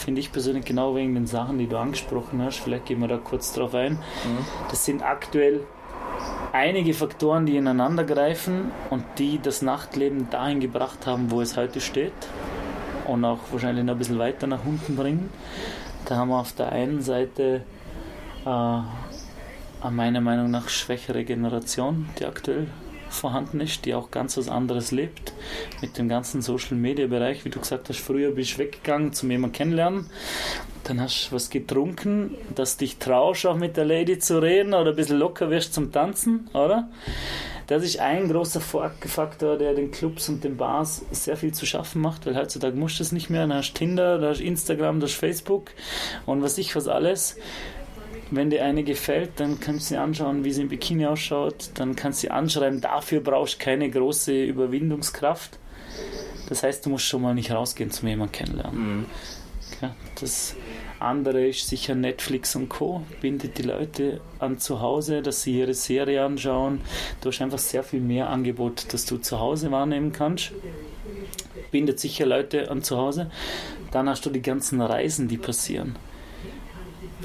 finde ich persönlich genau wegen den Sachen, die du angesprochen hast. Vielleicht gehen wir da kurz drauf ein. Mhm. Das sind aktuell einige Faktoren, die ineinander greifen und die das Nachtleben dahin gebracht haben, wo es heute steht und auch wahrscheinlich noch ein bisschen weiter nach unten bringen. Da haben wir auf der einen Seite äh, meiner Meinung nach schwächere Generation, die aktuell vorhanden ist, die auch ganz was anderes lebt. Mit dem ganzen Social Media Bereich, wie du gesagt hast, früher bist du weggegangen zum jemanden kennenlernen. Dann hast du was getrunken, dass dich traust, auch mit der Lady zu reden oder ein bisschen locker wirst zum Tanzen, oder? Das ist ein großer Faktor, der den Clubs und den Bars sehr viel zu schaffen macht, weil heutzutage musst du es nicht mehr. Da hast Tinder, da hast Instagram, da hast Facebook und was ich was alles. Wenn dir eine gefällt, dann kannst du sie anschauen, wie sie im Bikini ausschaut. Dann kannst du sie anschreiben. Dafür brauchst du keine große Überwindungskraft. Das heißt, du musst schon mal nicht rausgehen zum jemanden kennenlernen. Mhm. Okay, das andere ist sicher Netflix und Co. Bindet die Leute an zu Hause, dass sie ihre Serie anschauen. Du hast einfach sehr viel mehr Angebot, das du zu Hause wahrnehmen kannst. Bindet sicher Leute an zu Hause. Dann hast du die ganzen Reisen, die passieren.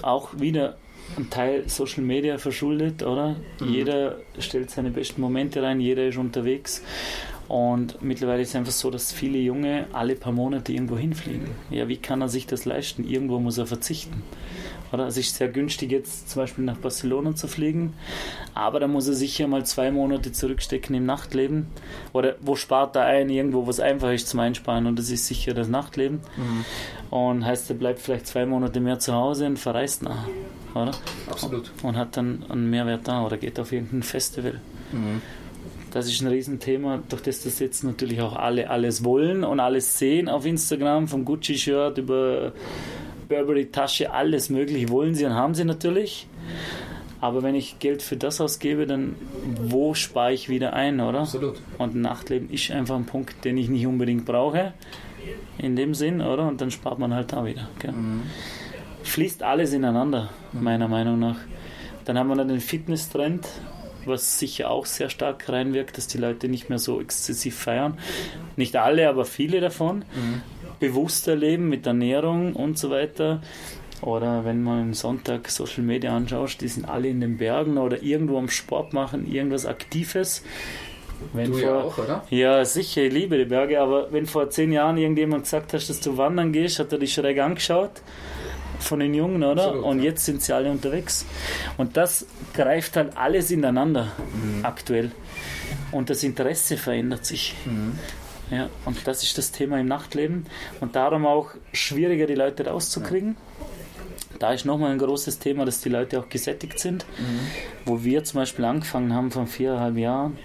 Auch wieder ein Teil Social Media verschuldet, oder? Mhm. Jeder stellt seine besten Momente rein, jeder ist unterwegs. Und mittlerweile ist es einfach so, dass viele Junge alle paar Monate irgendwo hinfliegen. Ja, wie kann er sich das leisten? Irgendwo muss er verzichten. Oder es ist sehr günstig, jetzt zum Beispiel nach Barcelona zu fliegen, aber da muss er sicher mal zwei Monate zurückstecken im Nachtleben. Oder wo spart er ein? Irgendwo, wo es einfach ist zum Einsparen und das ist sicher das Nachtleben. Mhm. Und heißt, er bleibt vielleicht zwei Monate mehr zu Hause und verreist nach. Oder? Absolut. Und hat dann einen Mehrwert da oder geht auf irgendein Festival. Mhm. Das ist ein Riesenthema, durch das das jetzt natürlich auch alle alles wollen und alles sehen auf Instagram, vom Gucci-Shirt über Burberry-Tasche, alles mögliche wollen sie und haben sie natürlich. Aber wenn ich Geld für das ausgebe, dann wo spare ich wieder ein, oder? Absolut. Und Nachtleben ist einfach ein Punkt, den ich nicht unbedingt brauche. In dem Sinn, oder? Und dann spart man halt da wieder. Mhm. Fließt alles ineinander, meiner Meinung nach. Dann haben wir noch den Fitness-Trend was sicher auch sehr stark reinwirkt, dass die Leute nicht mehr so exzessiv feiern. Nicht alle, aber viele davon. Mhm. Bewusster leben mit Ernährung und so weiter. Oder wenn man am Sonntag Social Media anschaut, die sind alle in den Bergen oder irgendwo am Sport machen, irgendwas Aktives. Wenn du vor, ja auch, oder? Ja, sicher, ich liebe die Berge, aber wenn vor zehn Jahren irgendjemand gesagt hast, dass du wandern gehst, hat er dich schräg angeschaut von den Jungen, oder? Absolut, und jetzt sind sie alle unterwegs. Und das greift halt alles ineinander mhm. aktuell. Und das Interesse verändert sich. Mhm. Ja, und das ist das Thema im Nachtleben. Und darum auch schwieriger, die Leute rauszukriegen. Ja. Da ist nochmal ein großes Thema, dass die Leute auch gesättigt sind. Mhm. Wo wir zum Beispiel angefangen haben vor viereinhalb Jahren,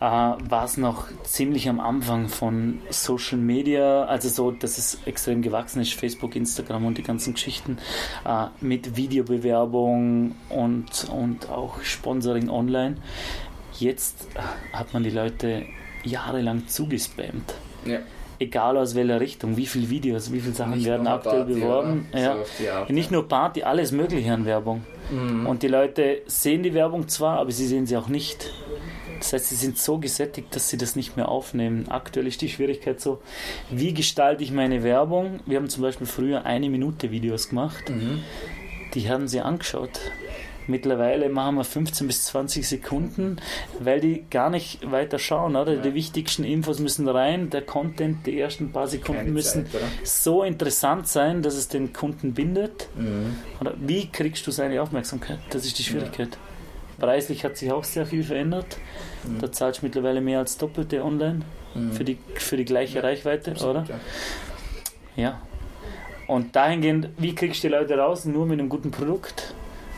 äh, war es noch ziemlich am Anfang von Social Media, also so, dass es extrem gewachsen ist, Facebook, Instagram und die ganzen Geschichten äh, mit Videobewerbung und, und auch Sponsoring online. Jetzt hat man die Leute jahrelang zugespammt. Ja egal aus welcher Richtung, wie viele Videos, wie viele Sachen nicht werden aktuell Party, beworben. Ja. So nicht nur Party, alles Mögliche an Werbung. Mhm. Und die Leute sehen die Werbung zwar, aber sie sehen sie auch nicht. Das heißt, sie sind so gesättigt, dass sie das nicht mehr aufnehmen. Aktuell ist die Schwierigkeit so, wie gestalte ich meine Werbung? Wir haben zum Beispiel früher eine Minute Videos gemacht. Mhm. Die haben sie angeschaut. Mittlerweile machen wir 15 bis 20 Sekunden, weil die gar nicht weiter schauen, oder? Ja. Die wichtigsten Infos müssen rein, der Content, die ersten paar Sekunden Keine müssen Zeit, so interessant sein, dass es den Kunden bindet. Mhm. Oder wie kriegst du seine Aufmerksamkeit? Das ist die Schwierigkeit. Ja. Preislich hat sich auch sehr viel verändert. Mhm. Da zahlst du mittlerweile mehr als Doppelte online mhm. für, die, für die gleiche ja, Reichweite, absolut, oder? Ja. ja. Und dahingehend, wie kriegst du die Leute raus? Nur mit einem guten Produkt,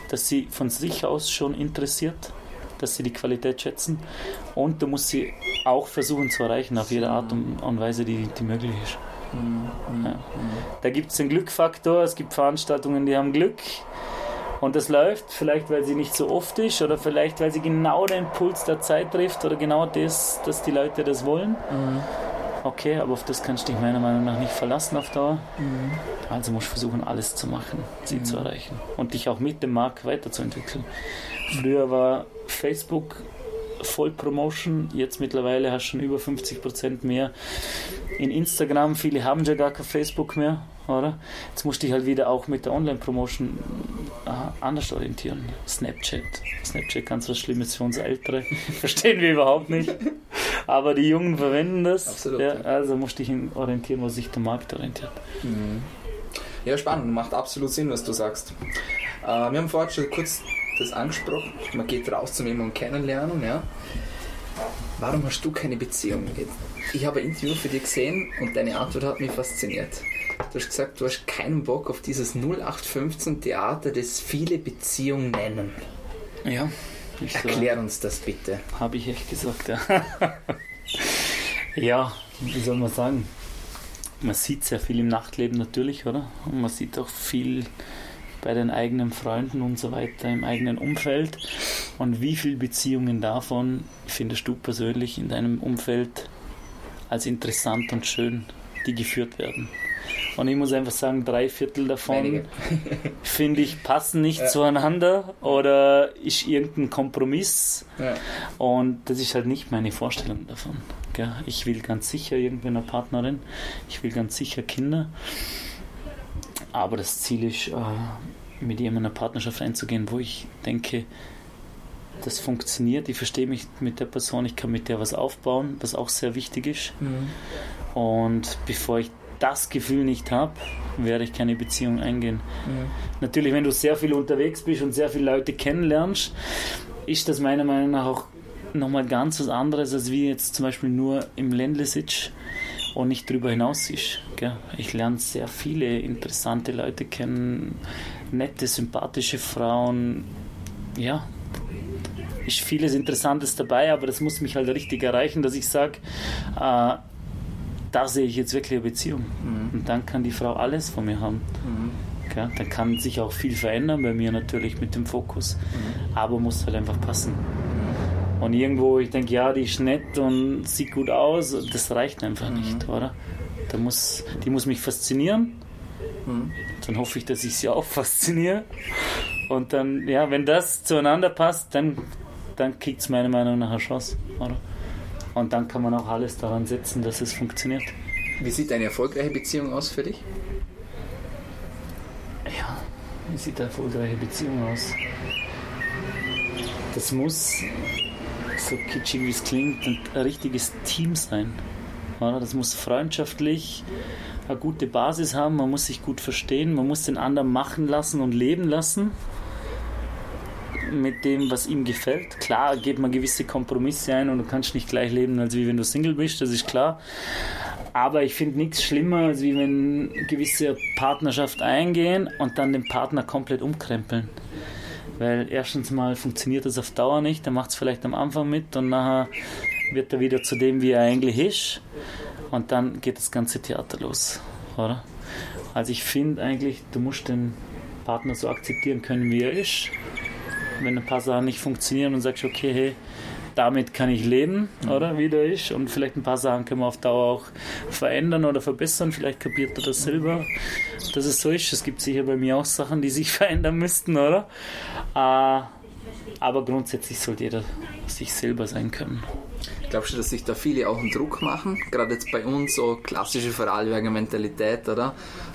dass sie von sich aus schon interessiert, dass sie die Qualität schätzen. Und du musst sie auch versuchen zu erreichen auf jede Art und Weise, die, die möglich ist. Mhm. Ja. Da gibt es den Glückfaktor, es gibt Veranstaltungen, die haben Glück und das läuft vielleicht, weil sie nicht so oft ist oder vielleicht, weil sie genau den Puls der Zeit trifft oder genau das, dass die Leute das wollen. Mhm. Okay, aber auf das kannst du dich meiner Meinung nach nicht verlassen auf Dauer. Mhm. Also musst du versuchen, alles zu machen, sie mhm. zu erreichen und dich auch mit dem Markt weiterzuentwickeln. Früher war Facebook Vollpromotion. Jetzt mittlerweile hast du schon über 50% mehr in Instagram. Viele haben ja gar kein Facebook mehr, oder? Jetzt musst du dich halt wieder auch mit der Online-Promotion äh, anders orientieren. Snapchat. Snapchat ganz was Schlimmes für uns Ältere. Verstehen wir überhaupt nicht. Aber die Jungen verwenden das. Absolut. Ja, also musst du dich orientieren, wo sich der Markt orientiert. Mhm. Ja, spannend. Macht absolut Sinn, was du sagst. Äh, wir haben vorhin schon kurz das angesprochen. Man geht raus zum jemanden kennenlernen, ja. warum hast du keine Beziehung? Ich habe ein Interview für dich gesehen und deine Antwort hat mich fasziniert. Du hast gesagt, du hast keinen Bock auf dieses 0815 Theater, das viele Beziehungen nennen. Ja. Erklär uns das bitte. Habe ich echt gesagt, ja. ja, wie soll man sagen? Man sieht sehr viel im Nachtleben natürlich, oder? Und man sieht auch viel bei den eigenen Freunden und so weiter im eigenen Umfeld. Und wie viele Beziehungen davon findest du persönlich in deinem Umfeld als interessant und schön, die geführt werden? Und ich muss einfach sagen, drei Viertel davon finde ich passen nicht ja. zueinander oder ist irgendein Kompromiss. Ja. Und das ist halt nicht meine Vorstellung davon. Ich will ganz sicher irgendwie eine Partnerin, ich will ganz sicher Kinder. Aber das Ziel ist, äh, mit jemandem eine Partnerschaft einzugehen, wo ich denke, das funktioniert, ich verstehe mich mit der Person, ich kann mit der was aufbauen, was auch sehr wichtig ist. Mhm. Und bevor ich das Gefühl nicht habe, werde ich keine Beziehung eingehen. Mhm. Natürlich, wenn du sehr viel unterwegs bist und sehr viele Leute kennenlernst, ist das meiner Meinung nach auch nochmal ganz was anderes, als wie jetzt zum Beispiel nur im Ländle sitzt und nicht darüber hinaus ist. Gell? Ich lerne sehr viele interessante Leute kennen, nette, sympathische Frauen. Ja, ist vieles Interessantes dabei, aber das muss mich halt richtig erreichen, dass ich sage, äh, da sehe ich jetzt wirklich eine Beziehung. Mhm. Und dann kann die Frau alles von mir haben. Mhm. Ja, dann kann sich auch viel verändern bei mir natürlich mit dem Fokus. Mhm. Aber muss halt einfach passen. Mhm. Und irgendwo, ich denke, ja, die ist nett und sieht gut aus, das reicht einfach mhm. nicht, oder? Da muss, die muss mich faszinieren. Mhm. Dann hoffe ich, dass ich sie auch fasziniere. Und dann, ja, wenn das zueinander passt, dann, dann kriegt es meiner Meinung nach eine Chance, oder? Und dann kann man auch alles daran setzen, dass es funktioniert. Wie sieht eine erfolgreiche Beziehung aus für dich? Ja, wie sieht eine erfolgreiche Beziehung aus? Das muss, so kitschig wie es klingt, ein richtiges Team sein. Das muss freundschaftlich eine gute Basis haben, man muss sich gut verstehen, man muss den anderen machen lassen und leben lassen mit dem, was ihm gefällt. Klar geht man gewisse Kompromisse ein und du kannst nicht gleich leben, als wie wenn du Single bist, das ist klar. Aber ich finde nichts schlimmer, als wie wenn gewisse Partnerschaft eingehen und dann den Partner komplett umkrempeln. Weil erstens mal funktioniert das auf Dauer nicht, er macht es vielleicht am Anfang mit und nachher wird er wieder zu dem, wie er eigentlich ist. Und dann geht das ganze Theater los, oder? Also ich finde eigentlich, du musst den Partner so akzeptieren können, wie er ist wenn ein paar Sachen nicht funktionieren und sagst, okay, hey, damit kann ich leben, mhm. oder wie der ist. Und vielleicht ein paar Sachen können wir auf Dauer auch verändern oder verbessern. Vielleicht kapiert er das selber, dass es so ist. Es gibt sicher bei mir auch Sachen, die sich verändern müssten, oder? Äh, aber grundsätzlich sollte jeder sich selber sein können. Glaubst du, dass sich da viele auch einen Druck machen? Gerade jetzt bei uns so klassische Vorarlberger Mentalität, oder?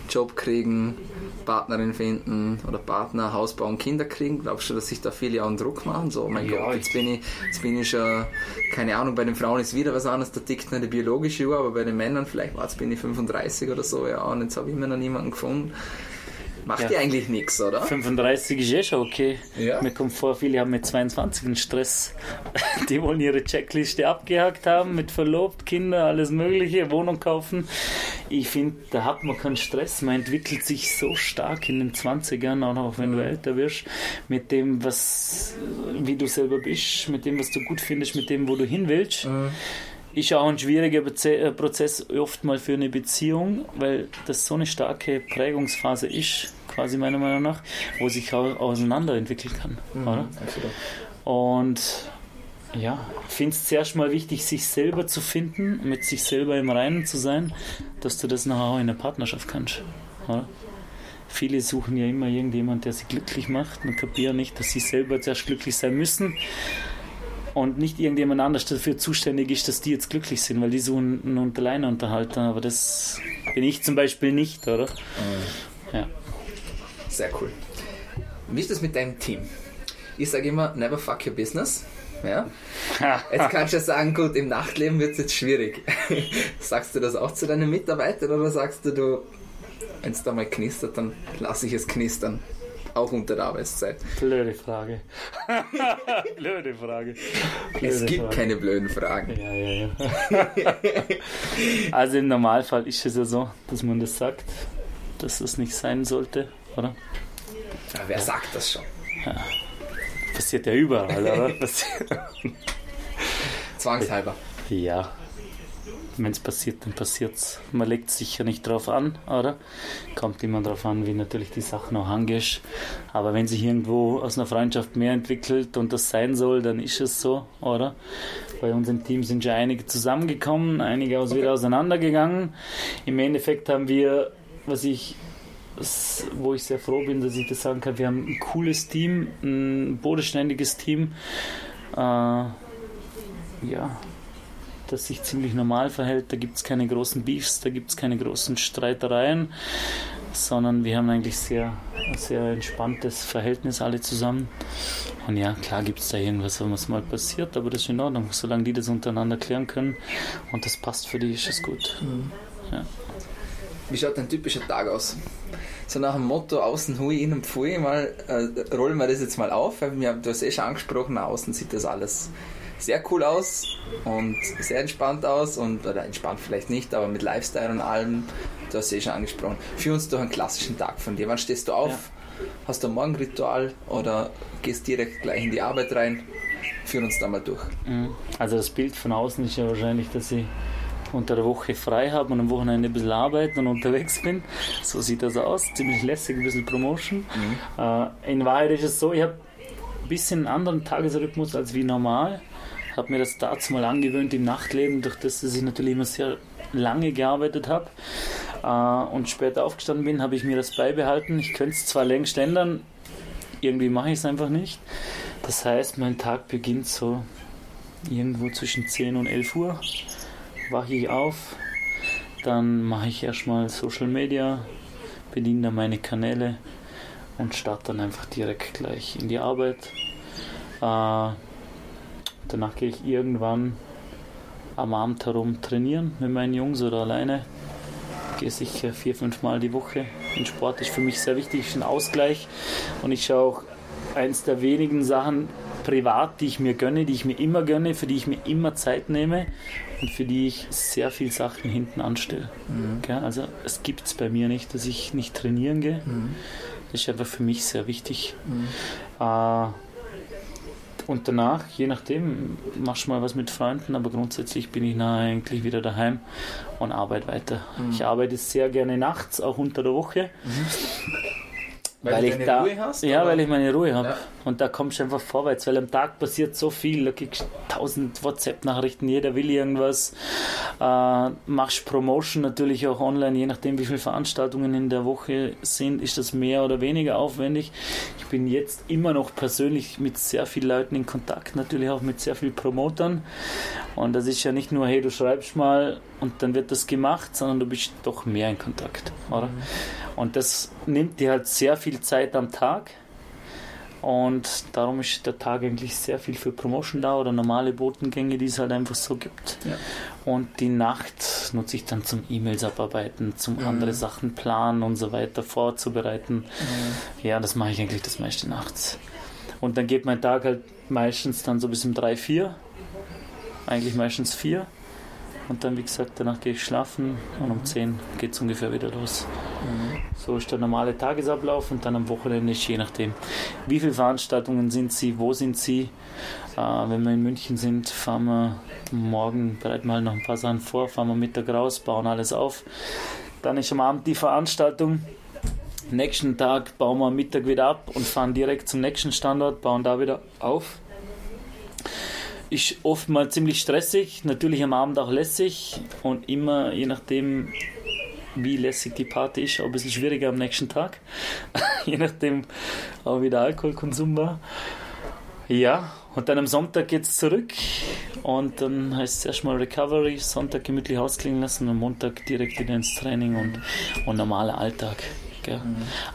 Job kriegen, Partnerin finden oder Partner, Haus bauen, Kinder kriegen? Glaubst du, dass sich da viele auch einen Druck machen? So, oh mein ja, Gott, jetzt bin, ich, jetzt bin ich schon, keine Ahnung, bei den Frauen ist wieder was anderes, da tickt eine biologische Uhr, aber bei den Männern vielleicht, jetzt bin ich 35 oder so, ja, und jetzt habe ich immer noch niemanden gefunden. Macht ja. eigentlich nichts, oder? 35 ist eh schon okay. Ja. Mir kommt vor, viele haben mit 22 einen Stress. Die wollen ihre Checkliste abgehakt haben, mit verlobt, Kinder, alles Mögliche, Wohnung kaufen. Ich finde, da hat man keinen Stress. Man entwickelt sich so stark in den 20ern, auch noch wenn du älter wirst, mit dem, was, wie du selber bist, mit dem, was du gut findest, mit dem, wo du hin willst. Mhm ist auch ein schwieriger äh, Prozess oft mal für eine Beziehung, weil das so eine starke Prägungsphase ist, quasi meiner Meinung nach, wo sich auch auseinanderentwickeln kann. Mhm, oder? Und ja, ich finde es zuerst mal wichtig, sich selber zu finden, mit sich selber im Reinen zu sein, dass du das nachher auch in der Partnerschaft kannst. Oder? Viele suchen ja immer irgendjemand, der sie glücklich macht und kapieren nicht, dass sie selber zuerst glücklich sein müssen und nicht irgendjemand anders dafür zuständig ist, dass die jetzt glücklich sind, weil die suchen einen Unterleiner-Unterhalter, aber das bin ich zum Beispiel nicht, oder? Mhm. Ja. Sehr cool. Wie ist das mit deinem Team? Ich sage immer, never fuck your business. Ja? Jetzt kannst du ja sagen, gut, im Nachtleben wird es jetzt schwierig. sagst du das auch zu deinen Mitarbeitern oder sagst du, du wenn es da mal knistert, dann lasse ich es knistern? Auch unter der Arbeitszeit. Blöde Frage. blöde Frage. Blöde es gibt Frage. keine blöden Fragen. Ja, ja, ja. also im Normalfall ist es ja so, dass man das sagt, dass das nicht sein sollte, oder? Aber wer sagt das schon? Passiert ja überall, oder? Passiert. Zwangshalber. Ja. Wenn es passiert, dann passiert's. Man legt sich ja nicht drauf an, oder? Kommt immer drauf an, wie natürlich die Sachen auch angehst. Aber wenn sich irgendwo aus einer Freundschaft mehr entwickelt und das sein soll, dann ist es so, oder? Bei uns im Team sind schon einige zusammengekommen, einige auch wieder auseinandergegangen. Im Endeffekt haben wir, was ich wo ich sehr froh bin, dass ich das sagen kann. Wir haben ein cooles Team, ein bodenständiges Team. Äh, ja, das sich ziemlich normal verhält. Da gibt es keine großen Beefs, da gibt es keine großen Streitereien, sondern wir haben eigentlich sehr, ein sehr entspanntes Verhältnis alle zusammen. Und ja, klar gibt es da irgendwas, was mal passiert, aber das ist in Ordnung. Solange die das untereinander klären können und das passt für die, ist es gut. Wie schaut ein typischer Tag aus? So nach dem Motto, außen hui, innen pfui, mal äh, rollen wir das jetzt mal auf. weil Wir haben das eh schon angesprochen, nach außen sieht das alles sehr cool aus und sehr entspannt aus und oder entspannt vielleicht nicht, aber mit Lifestyle und allem, du hast eh schon angesprochen. Führ uns durch einen klassischen Tag von dir. Wann stehst du auf? Ja. Hast du ein Morgenritual oder gehst direkt gleich in die Arbeit rein? Führ uns da mal durch. Mhm. Also das Bild von außen ist ja wahrscheinlich, dass ich unter der Woche frei habe und am Wochenende ein bisschen arbeiten und unterwegs bin. So sieht das aus. Ziemlich lässig, ein bisschen Promotion. Äh, in Wahrheit ist es so, ich habe ein bisschen einen anderen Tagesrhythmus als wie normal. Habe mir das dazu mal angewöhnt im Nachtleben, durch das, dass ich natürlich immer sehr lange gearbeitet habe äh, und später aufgestanden bin, habe ich mir das beibehalten. Ich könnte es zwar längst ändern, irgendwie mache ich es einfach nicht. Das heißt, mein Tag beginnt so irgendwo zwischen 10 und 11 Uhr. Wache ich auf, dann mache ich erstmal Social Media, bediene dann meine Kanäle und starte dann einfach direkt gleich in die Arbeit. Äh, danach gehe ich irgendwann am Abend herum trainieren mit meinen Jungs oder alleine. Gehe sicher vier, fünf Mal die Woche. In Sport ist für mich sehr wichtig, ist ein Ausgleich. Und ich schaue auch eins der wenigen Sachen privat, die ich mir gönne, die ich mir immer gönne, für die ich mir immer Zeit nehme und für die ich sehr viel Sachen hinten anstelle. Gell? Also es gibt es bei mir nicht, dass ich nicht trainieren gehe. Das ist einfach für mich sehr wichtig. Äh, und danach, je nachdem, machst du mal was mit Freunden, aber grundsätzlich bin ich nachher eigentlich wieder daheim und arbeite weiter. Ich arbeite sehr gerne nachts, auch unter der Woche. Weil, du deine da, Ruhe hast? Ja, oder? weil ich meine Ruhe habe. Ja. Und da kommst du einfach vorwärts, weil am Tag passiert so viel. Da kriegst du tausend WhatsApp-Nachrichten, jeder will irgendwas. Äh, machst Promotion natürlich auch online, je nachdem, wie viele Veranstaltungen in der Woche sind, ist das mehr oder weniger aufwendig. Ich bin jetzt immer noch persönlich mit sehr vielen Leuten in Kontakt, natürlich auch mit sehr vielen Promotern. Und das ist ja nicht nur, hey, du schreibst mal und dann wird das gemacht, sondern du bist doch mehr in Kontakt, oder? Und das nimmt dir halt sehr viel Zeit am Tag. Und darum ist der Tag eigentlich sehr viel für Promotion da oder normale Botengänge, die es halt einfach so gibt. Ja. Und die Nacht nutze ich dann zum E-Mails abarbeiten, zum andere Sachen planen und so weiter vorzubereiten. Ja, das mache ich eigentlich das meiste nachts. Und dann geht mein Tag halt meistens dann so bis um 3, 4. Eigentlich meistens 4. Und dann, wie gesagt, danach gehe ich schlafen und um 10 geht es ungefähr wieder los. So ist der normale Tagesablauf und dann am Wochenende ist je nachdem, wie viele Veranstaltungen sind sie, wo sind sie. Äh, wenn wir in München sind, fahren wir morgen, bereiten wir halt noch ein paar Sachen vor, fahren wir Mittag raus, bauen alles auf. Dann ist am Abend die Veranstaltung. Nächsten Tag bauen wir am Mittag wieder ab und fahren direkt zum nächsten Standort, bauen da wieder auf. Ist oft mal ziemlich stressig, natürlich am Abend auch lässig und immer je nachdem, wie lässig die Party ist, auch ein bisschen schwieriger am nächsten Tag. je nachdem, auch wieder Alkoholkonsum war. Ja, und dann am Sonntag geht es zurück und dann heißt es erstmal Recovery, Sonntag gemütlich ausklingen lassen und Montag direkt wieder ins Training und, und normaler Alltag. Gell?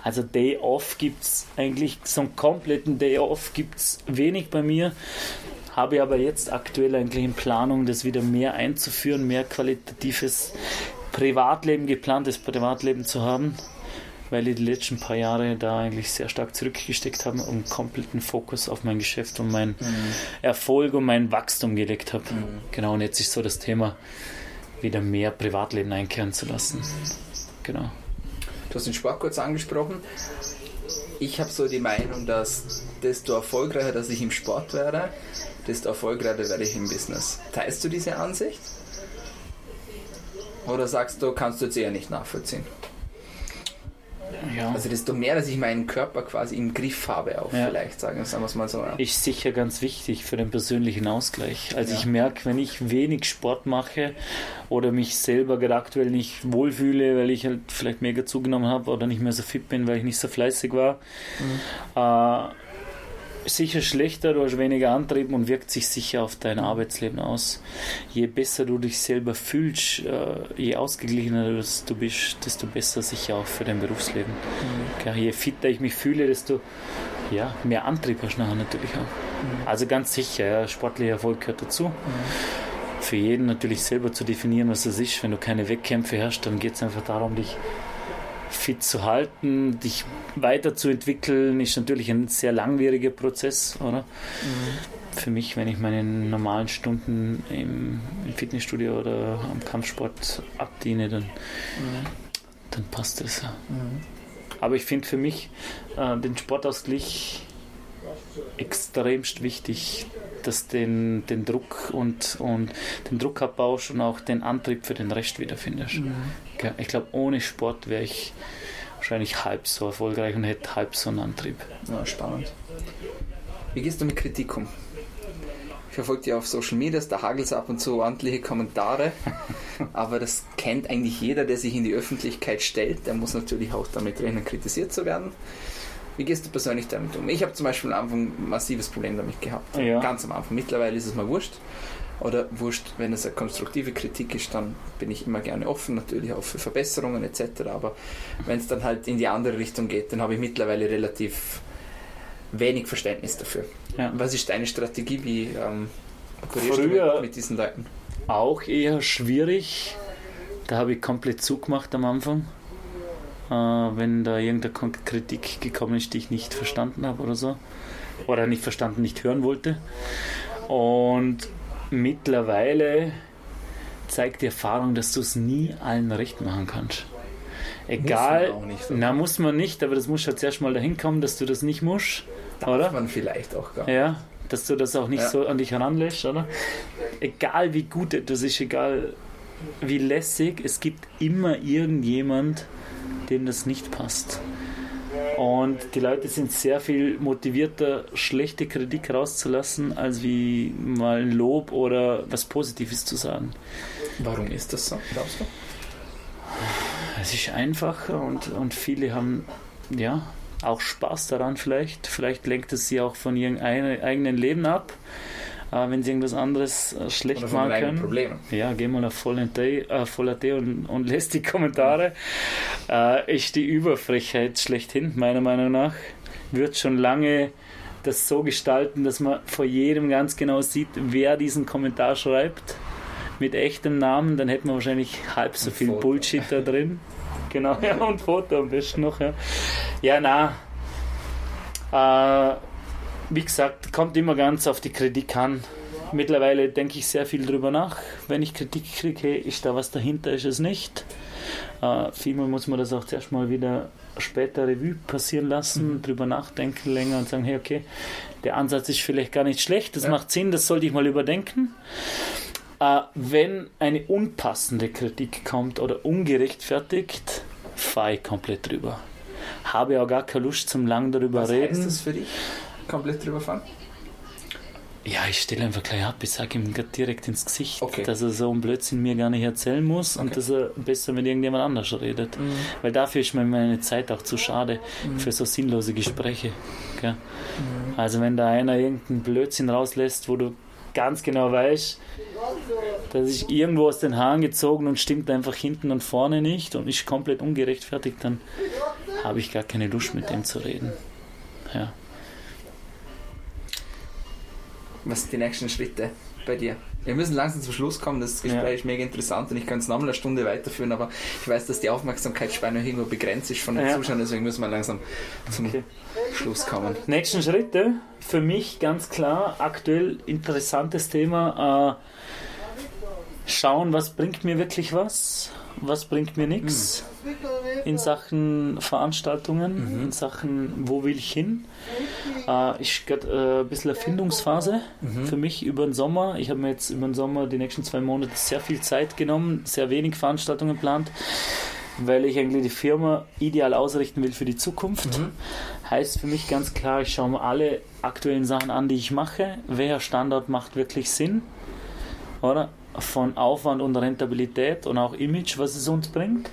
Also Day Off gibt es eigentlich, so einen kompletten Day Off gibt es wenig bei mir. Habe aber jetzt aktuell eigentlich in Planung, das wieder mehr einzuführen, mehr qualitatives Privatleben, geplantes Privatleben zu haben. weil ich die letzten paar Jahre da eigentlich sehr stark zurückgesteckt habe und kompletten Fokus auf mein Geschäft und meinen mhm. Erfolg und mein Wachstum gelegt habe. Mhm. Genau, und jetzt ist so das Thema, wieder mehr Privatleben einkehren zu lassen. Genau. Du hast den Sport kurz angesprochen. Ich habe so die Meinung, dass desto erfolgreicher dass ich im Sport werde, desto erfolgreicher werde ich im Business. Teilst du diese Ansicht? Oder sagst du, kannst du jetzt eher nicht nachvollziehen? Ja. Also desto mehr, dass ich meinen Körper quasi im Griff habe, auch ja. vielleicht, sagen, sagen wir es mal so. Ja. Ist sicher ganz wichtig für den persönlichen Ausgleich. Also ich merke, wenn ich wenig Sport mache oder mich selber gerade aktuell nicht wohlfühle, weil ich halt vielleicht mega zugenommen habe oder nicht mehr so fit bin, weil ich nicht so fleißig war, mhm. äh, sicher schlechter, du hast weniger Antrieb und wirkt sich sicher auf dein Arbeitsleben aus. Je besser du dich selber fühlst, äh, je ausgeglichener du bist, desto besser sicher auch für dein Berufsleben. Mhm. Je fitter ich mich fühle, desto ja, mehr Antrieb hast du nachher natürlich auch. Mhm. Also ganz sicher, ja, sportlicher Erfolg gehört dazu. Mhm. Für jeden natürlich selber zu definieren, was das ist. Wenn du keine Wettkämpfe hast, dann geht es einfach darum, dich fit zu halten, dich weiterzuentwickeln, ist natürlich ein sehr langwieriger Prozess, oder? Mhm. Für mich, wenn ich meine normalen Stunden im, im Fitnessstudio oder am Kampfsport abdiene, dann, mhm. dann passt das. Mhm. Aber ich finde für mich äh, den Sportausgleich extremst wichtig, dass den, den Druck und, und den Druck abbaust und auch den Antrieb für den Rest wiederfindest. Mhm. Ich glaube, ohne Sport wäre ich wahrscheinlich halb so erfolgreich und hätte halb so einen Antrieb. Ja, spannend. Wie gehst du mit Kritik um? Ich verfolge dich auf Social Media, da hagelt es ab und zu ordentliche Kommentare, aber das kennt eigentlich jeder, der sich in die Öffentlichkeit stellt. Der muss natürlich auch damit rechnen, kritisiert zu werden. Wie gehst du persönlich damit um? Ich habe zum Beispiel am Anfang ein massives Problem damit gehabt. Ja. Ganz am Anfang. Mittlerweile ist es mal wurscht. Oder wurscht, wenn es eine konstruktive Kritik ist, dann bin ich immer gerne offen, natürlich auch für Verbesserungen etc. Aber wenn es dann halt in die andere Richtung geht, dann habe ich mittlerweile relativ wenig Verständnis dafür. Ja. Was ist deine Strategie? Wie ähm, Früher du mit, mit diesen Leuten? Auch eher schwierig. Da habe ich komplett zugemacht am Anfang äh, wenn da irgendeine Kritik gekommen ist, die ich nicht verstanden habe oder so. Oder nicht verstanden, nicht hören wollte. Und mittlerweile zeigt die Erfahrung, dass du es nie allen recht machen kannst. Egal, muss nicht, na muss man nicht, aber das muss halt zuerst mal dahin kommen, dass du das nicht musst, Darf oder? man vielleicht auch gar nicht. Ja, dass du das auch nicht ja. so an dich heranlässt, oder? Egal wie gut das ist, egal wie lässig, es gibt immer irgendjemand, dem das nicht passt. Und die Leute sind sehr viel motivierter, schlechte Kritik rauszulassen, als wie mal ein Lob oder was Positives zu sagen. Warum ist das so, glaubst du? Es ist einfacher und, und viele haben ja auch Spaß daran vielleicht. Vielleicht lenkt es sie auch von ihrem eigenen Leben ab äh, wenn sie irgendwas anderes äh, schlecht machen können. Probleme. Ja, geh mal auf Voll.at äh, Voll und, und lest die Kommentare. Äh, ist die Überfrechheit schlechthin, meiner Meinung nach. Wird schon lange das so gestalten, dass man vor jedem ganz genau sieht, wer diesen Kommentar schreibt. Mit echtem Namen, dann hätten wir wahrscheinlich halb so ein viel Foto. Bullshit da drin. Genau, ja, und Foto am besten noch, ja. Ja, na. Äh, wie gesagt, kommt immer ganz auf die Kritik an. Mittlerweile denke ich sehr viel drüber nach. Wenn ich Kritik kriege, ist da was dahinter, ist es nicht. Äh, vielmal muss man das auch zuerst mal wieder später Revue passieren lassen, mhm. drüber nachdenken länger und sagen, hey, okay, der Ansatz ist vielleicht gar nicht schlecht, das ja. macht Sinn, das sollte ich mal überdenken. Äh, wenn eine unpassende Kritik kommt oder ungerechtfertigt, fahre ich komplett drüber. Habe auch gar keine Lust zum lang darüber Was reden. Was heißt das für dich? Komplett drüber fahren? Ja, ich stelle einfach gleich ab, ich sage ihm direkt ins Gesicht, okay. dass er so einen Blödsinn mir gar nicht erzählen muss okay. und dass er besser mit irgendjemand anders redet. Mhm. Weil dafür ist mir meine Zeit auch zu schade mhm. für so sinnlose Gespräche. Mhm. Also wenn da einer irgendeinen Blödsinn rauslässt, wo du ganz genau weißt, dass ich irgendwo aus den Haaren gezogen und stimmt einfach hinten und vorne nicht und ist komplett ungerechtfertigt, dann habe ich gar keine Lust mit dem zu reden. Ja. Was sind die nächsten Schritte bei dir. Wir müssen langsam zum Schluss kommen. Das Gespräch ja. ist mega interessant und ich kann es nochmal eine Stunde weiterführen, aber ich weiß, dass die Aufmerksamkeitsspanne irgendwo begrenzt ist von den ja. Zuschauern, deswegen müssen wir langsam zum okay. Schluss kommen. Nächsten Schritte für mich ganz klar aktuell interessantes Thema. Äh, schauen, was bringt mir wirklich was, was bringt mir nichts mhm. in Sachen Veranstaltungen, mhm. in Sachen, wo will ich hin. Äh, ich gerade äh, ein bisschen Erfindungsphase mhm. für mich über den Sommer. Ich habe mir jetzt über den Sommer die nächsten zwei Monate sehr viel Zeit genommen, sehr wenig Veranstaltungen geplant weil ich eigentlich die Firma ideal ausrichten will für die Zukunft. Mhm. Heißt für mich ganz klar, ich schaue mir alle aktuellen Sachen an, die ich mache. Welcher Standort macht wirklich Sinn? Oder? Von Aufwand und Rentabilität und auch Image, was es uns bringt.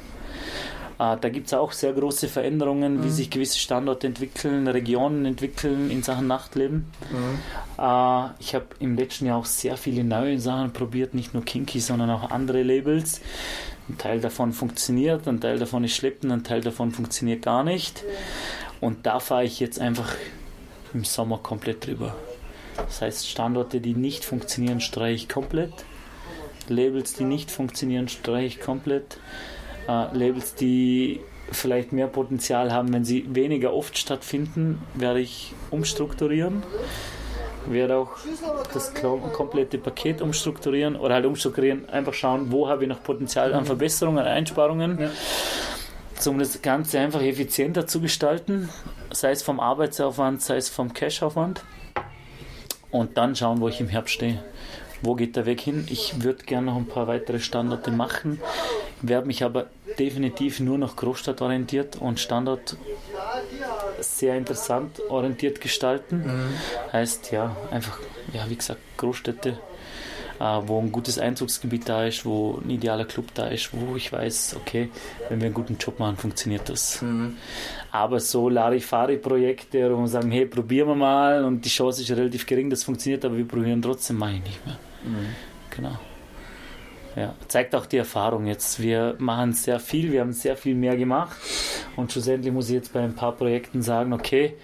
Äh, da gibt es auch sehr große Veränderungen, mhm. wie sich gewisse Standorte entwickeln, Regionen entwickeln in Sachen Nachtleben. Mhm. Äh, ich habe im letzten Jahr auch sehr viele neue Sachen probiert, nicht nur Kinky, sondern auch andere Labels. Ein Teil davon funktioniert, ein Teil davon ist schleppend, ein Teil davon funktioniert gar nicht. Und da fahre ich jetzt einfach im Sommer komplett drüber. Das heißt, Standorte, die nicht funktionieren, streiche ich komplett. Labels, die nicht funktionieren, streiche ich komplett äh, Labels, die vielleicht mehr Potenzial haben, wenn sie weniger oft stattfinden, werde ich umstrukturieren. Werde auch das komplette Paket umstrukturieren oder halt umstrukturieren, einfach schauen, wo habe ich noch Potenzial an Verbesserungen, an Einsparungen. Ja. Um das Ganze einfach effizienter zu gestalten, sei es vom Arbeitsaufwand, sei es vom Cash-Aufwand. Und dann schauen, wo ich im Herbst stehe. Wo geht der Weg hin? Ich würde gerne noch ein paar weitere Standorte machen, werde mich aber definitiv nur noch Großstadt orientiert und Standort sehr interessant orientiert gestalten. Mhm. Heißt ja, einfach, ja, wie gesagt, Großstädte, äh, wo ein gutes Einzugsgebiet da ist, wo ein idealer Club da ist, wo ich weiß, okay, wenn wir einen guten Job machen, funktioniert das. Mhm. Aber so Larifari-Projekte, wo wir sagen, hey, probieren wir mal und die Chance ist relativ gering, das funktioniert, aber wir probieren trotzdem, mache ich nicht mehr. Mhm. Genau. Ja, zeigt auch die Erfahrung jetzt. Wir machen sehr viel, wir haben sehr viel mehr gemacht und schlussendlich muss ich jetzt bei ein paar Projekten sagen, okay,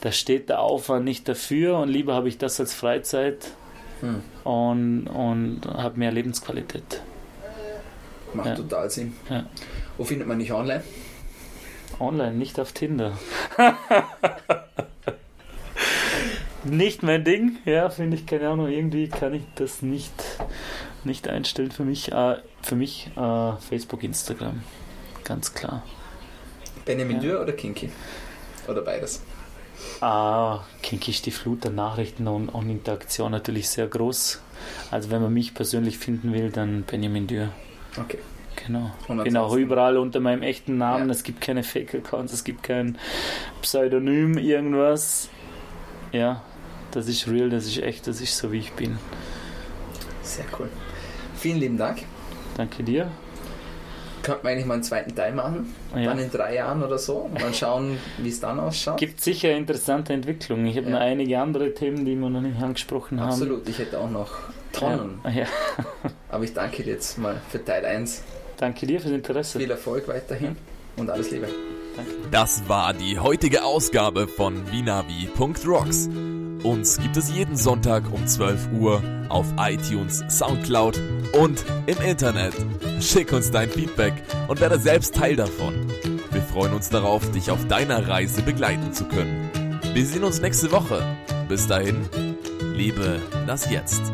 da steht der Aufwand nicht dafür und lieber habe ich das als Freizeit hm. und, und habe mehr Lebensqualität. Macht ja. total Sinn. Ja. Wo findet man dich online? Online, nicht auf Tinder. nicht mein Ding. Ja, finde ich, keine Ahnung, irgendwie kann ich das nicht, nicht einstellen für mich. Äh, für mich äh, Facebook, Instagram. Ganz klar. Benjamin ja. Dürr oder Kinky? Oder beides? Ah, Kinky ist die Flut der Nachrichten und, und Interaktion natürlich sehr groß. Also wenn man mich persönlich finden will, dann Benjamin Dürr. Okay. Genau. Bin auch überall unter meinem echten Namen. Ja. Es gibt keine Fake-Accounts, es gibt kein Pseudonym, irgendwas. Ja, das ist real, das ist echt, das ist so, wie ich bin. Sehr cool. Vielen lieben Dank. Danke dir. Könnte man eigentlich mal einen zweiten Teil machen, ja. dann in drei Jahren oder so, mal schauen, wie es dann ausschaut. Gibt sicher interessante Entwicklungen. Ich habe ja. noch einige andere Themen, die wir noch nicht angesprochen Absolut. haben. Absolut, ich hätte auch noch Tonnen. Ja. Aber ich danke dir jetzt mal für Teil 1. Danke dir fürs Interesse. Viel Erfolg weiterhin und alles Liebe. Danke. Das war die heutige Ausgabe von Vinavi.rocks. Uns gibt es jeden Sonntag um 12 Uhr auf iTunes, Soundcloud und im Internet. Schick uns dein Feedback und werde selbst Teil davon. Wir freuen uns darauf, dich auf deiner Reise begleiten zu können. Wir sehen uns nächste Woche. Bis dahin, lebe das Jetzt.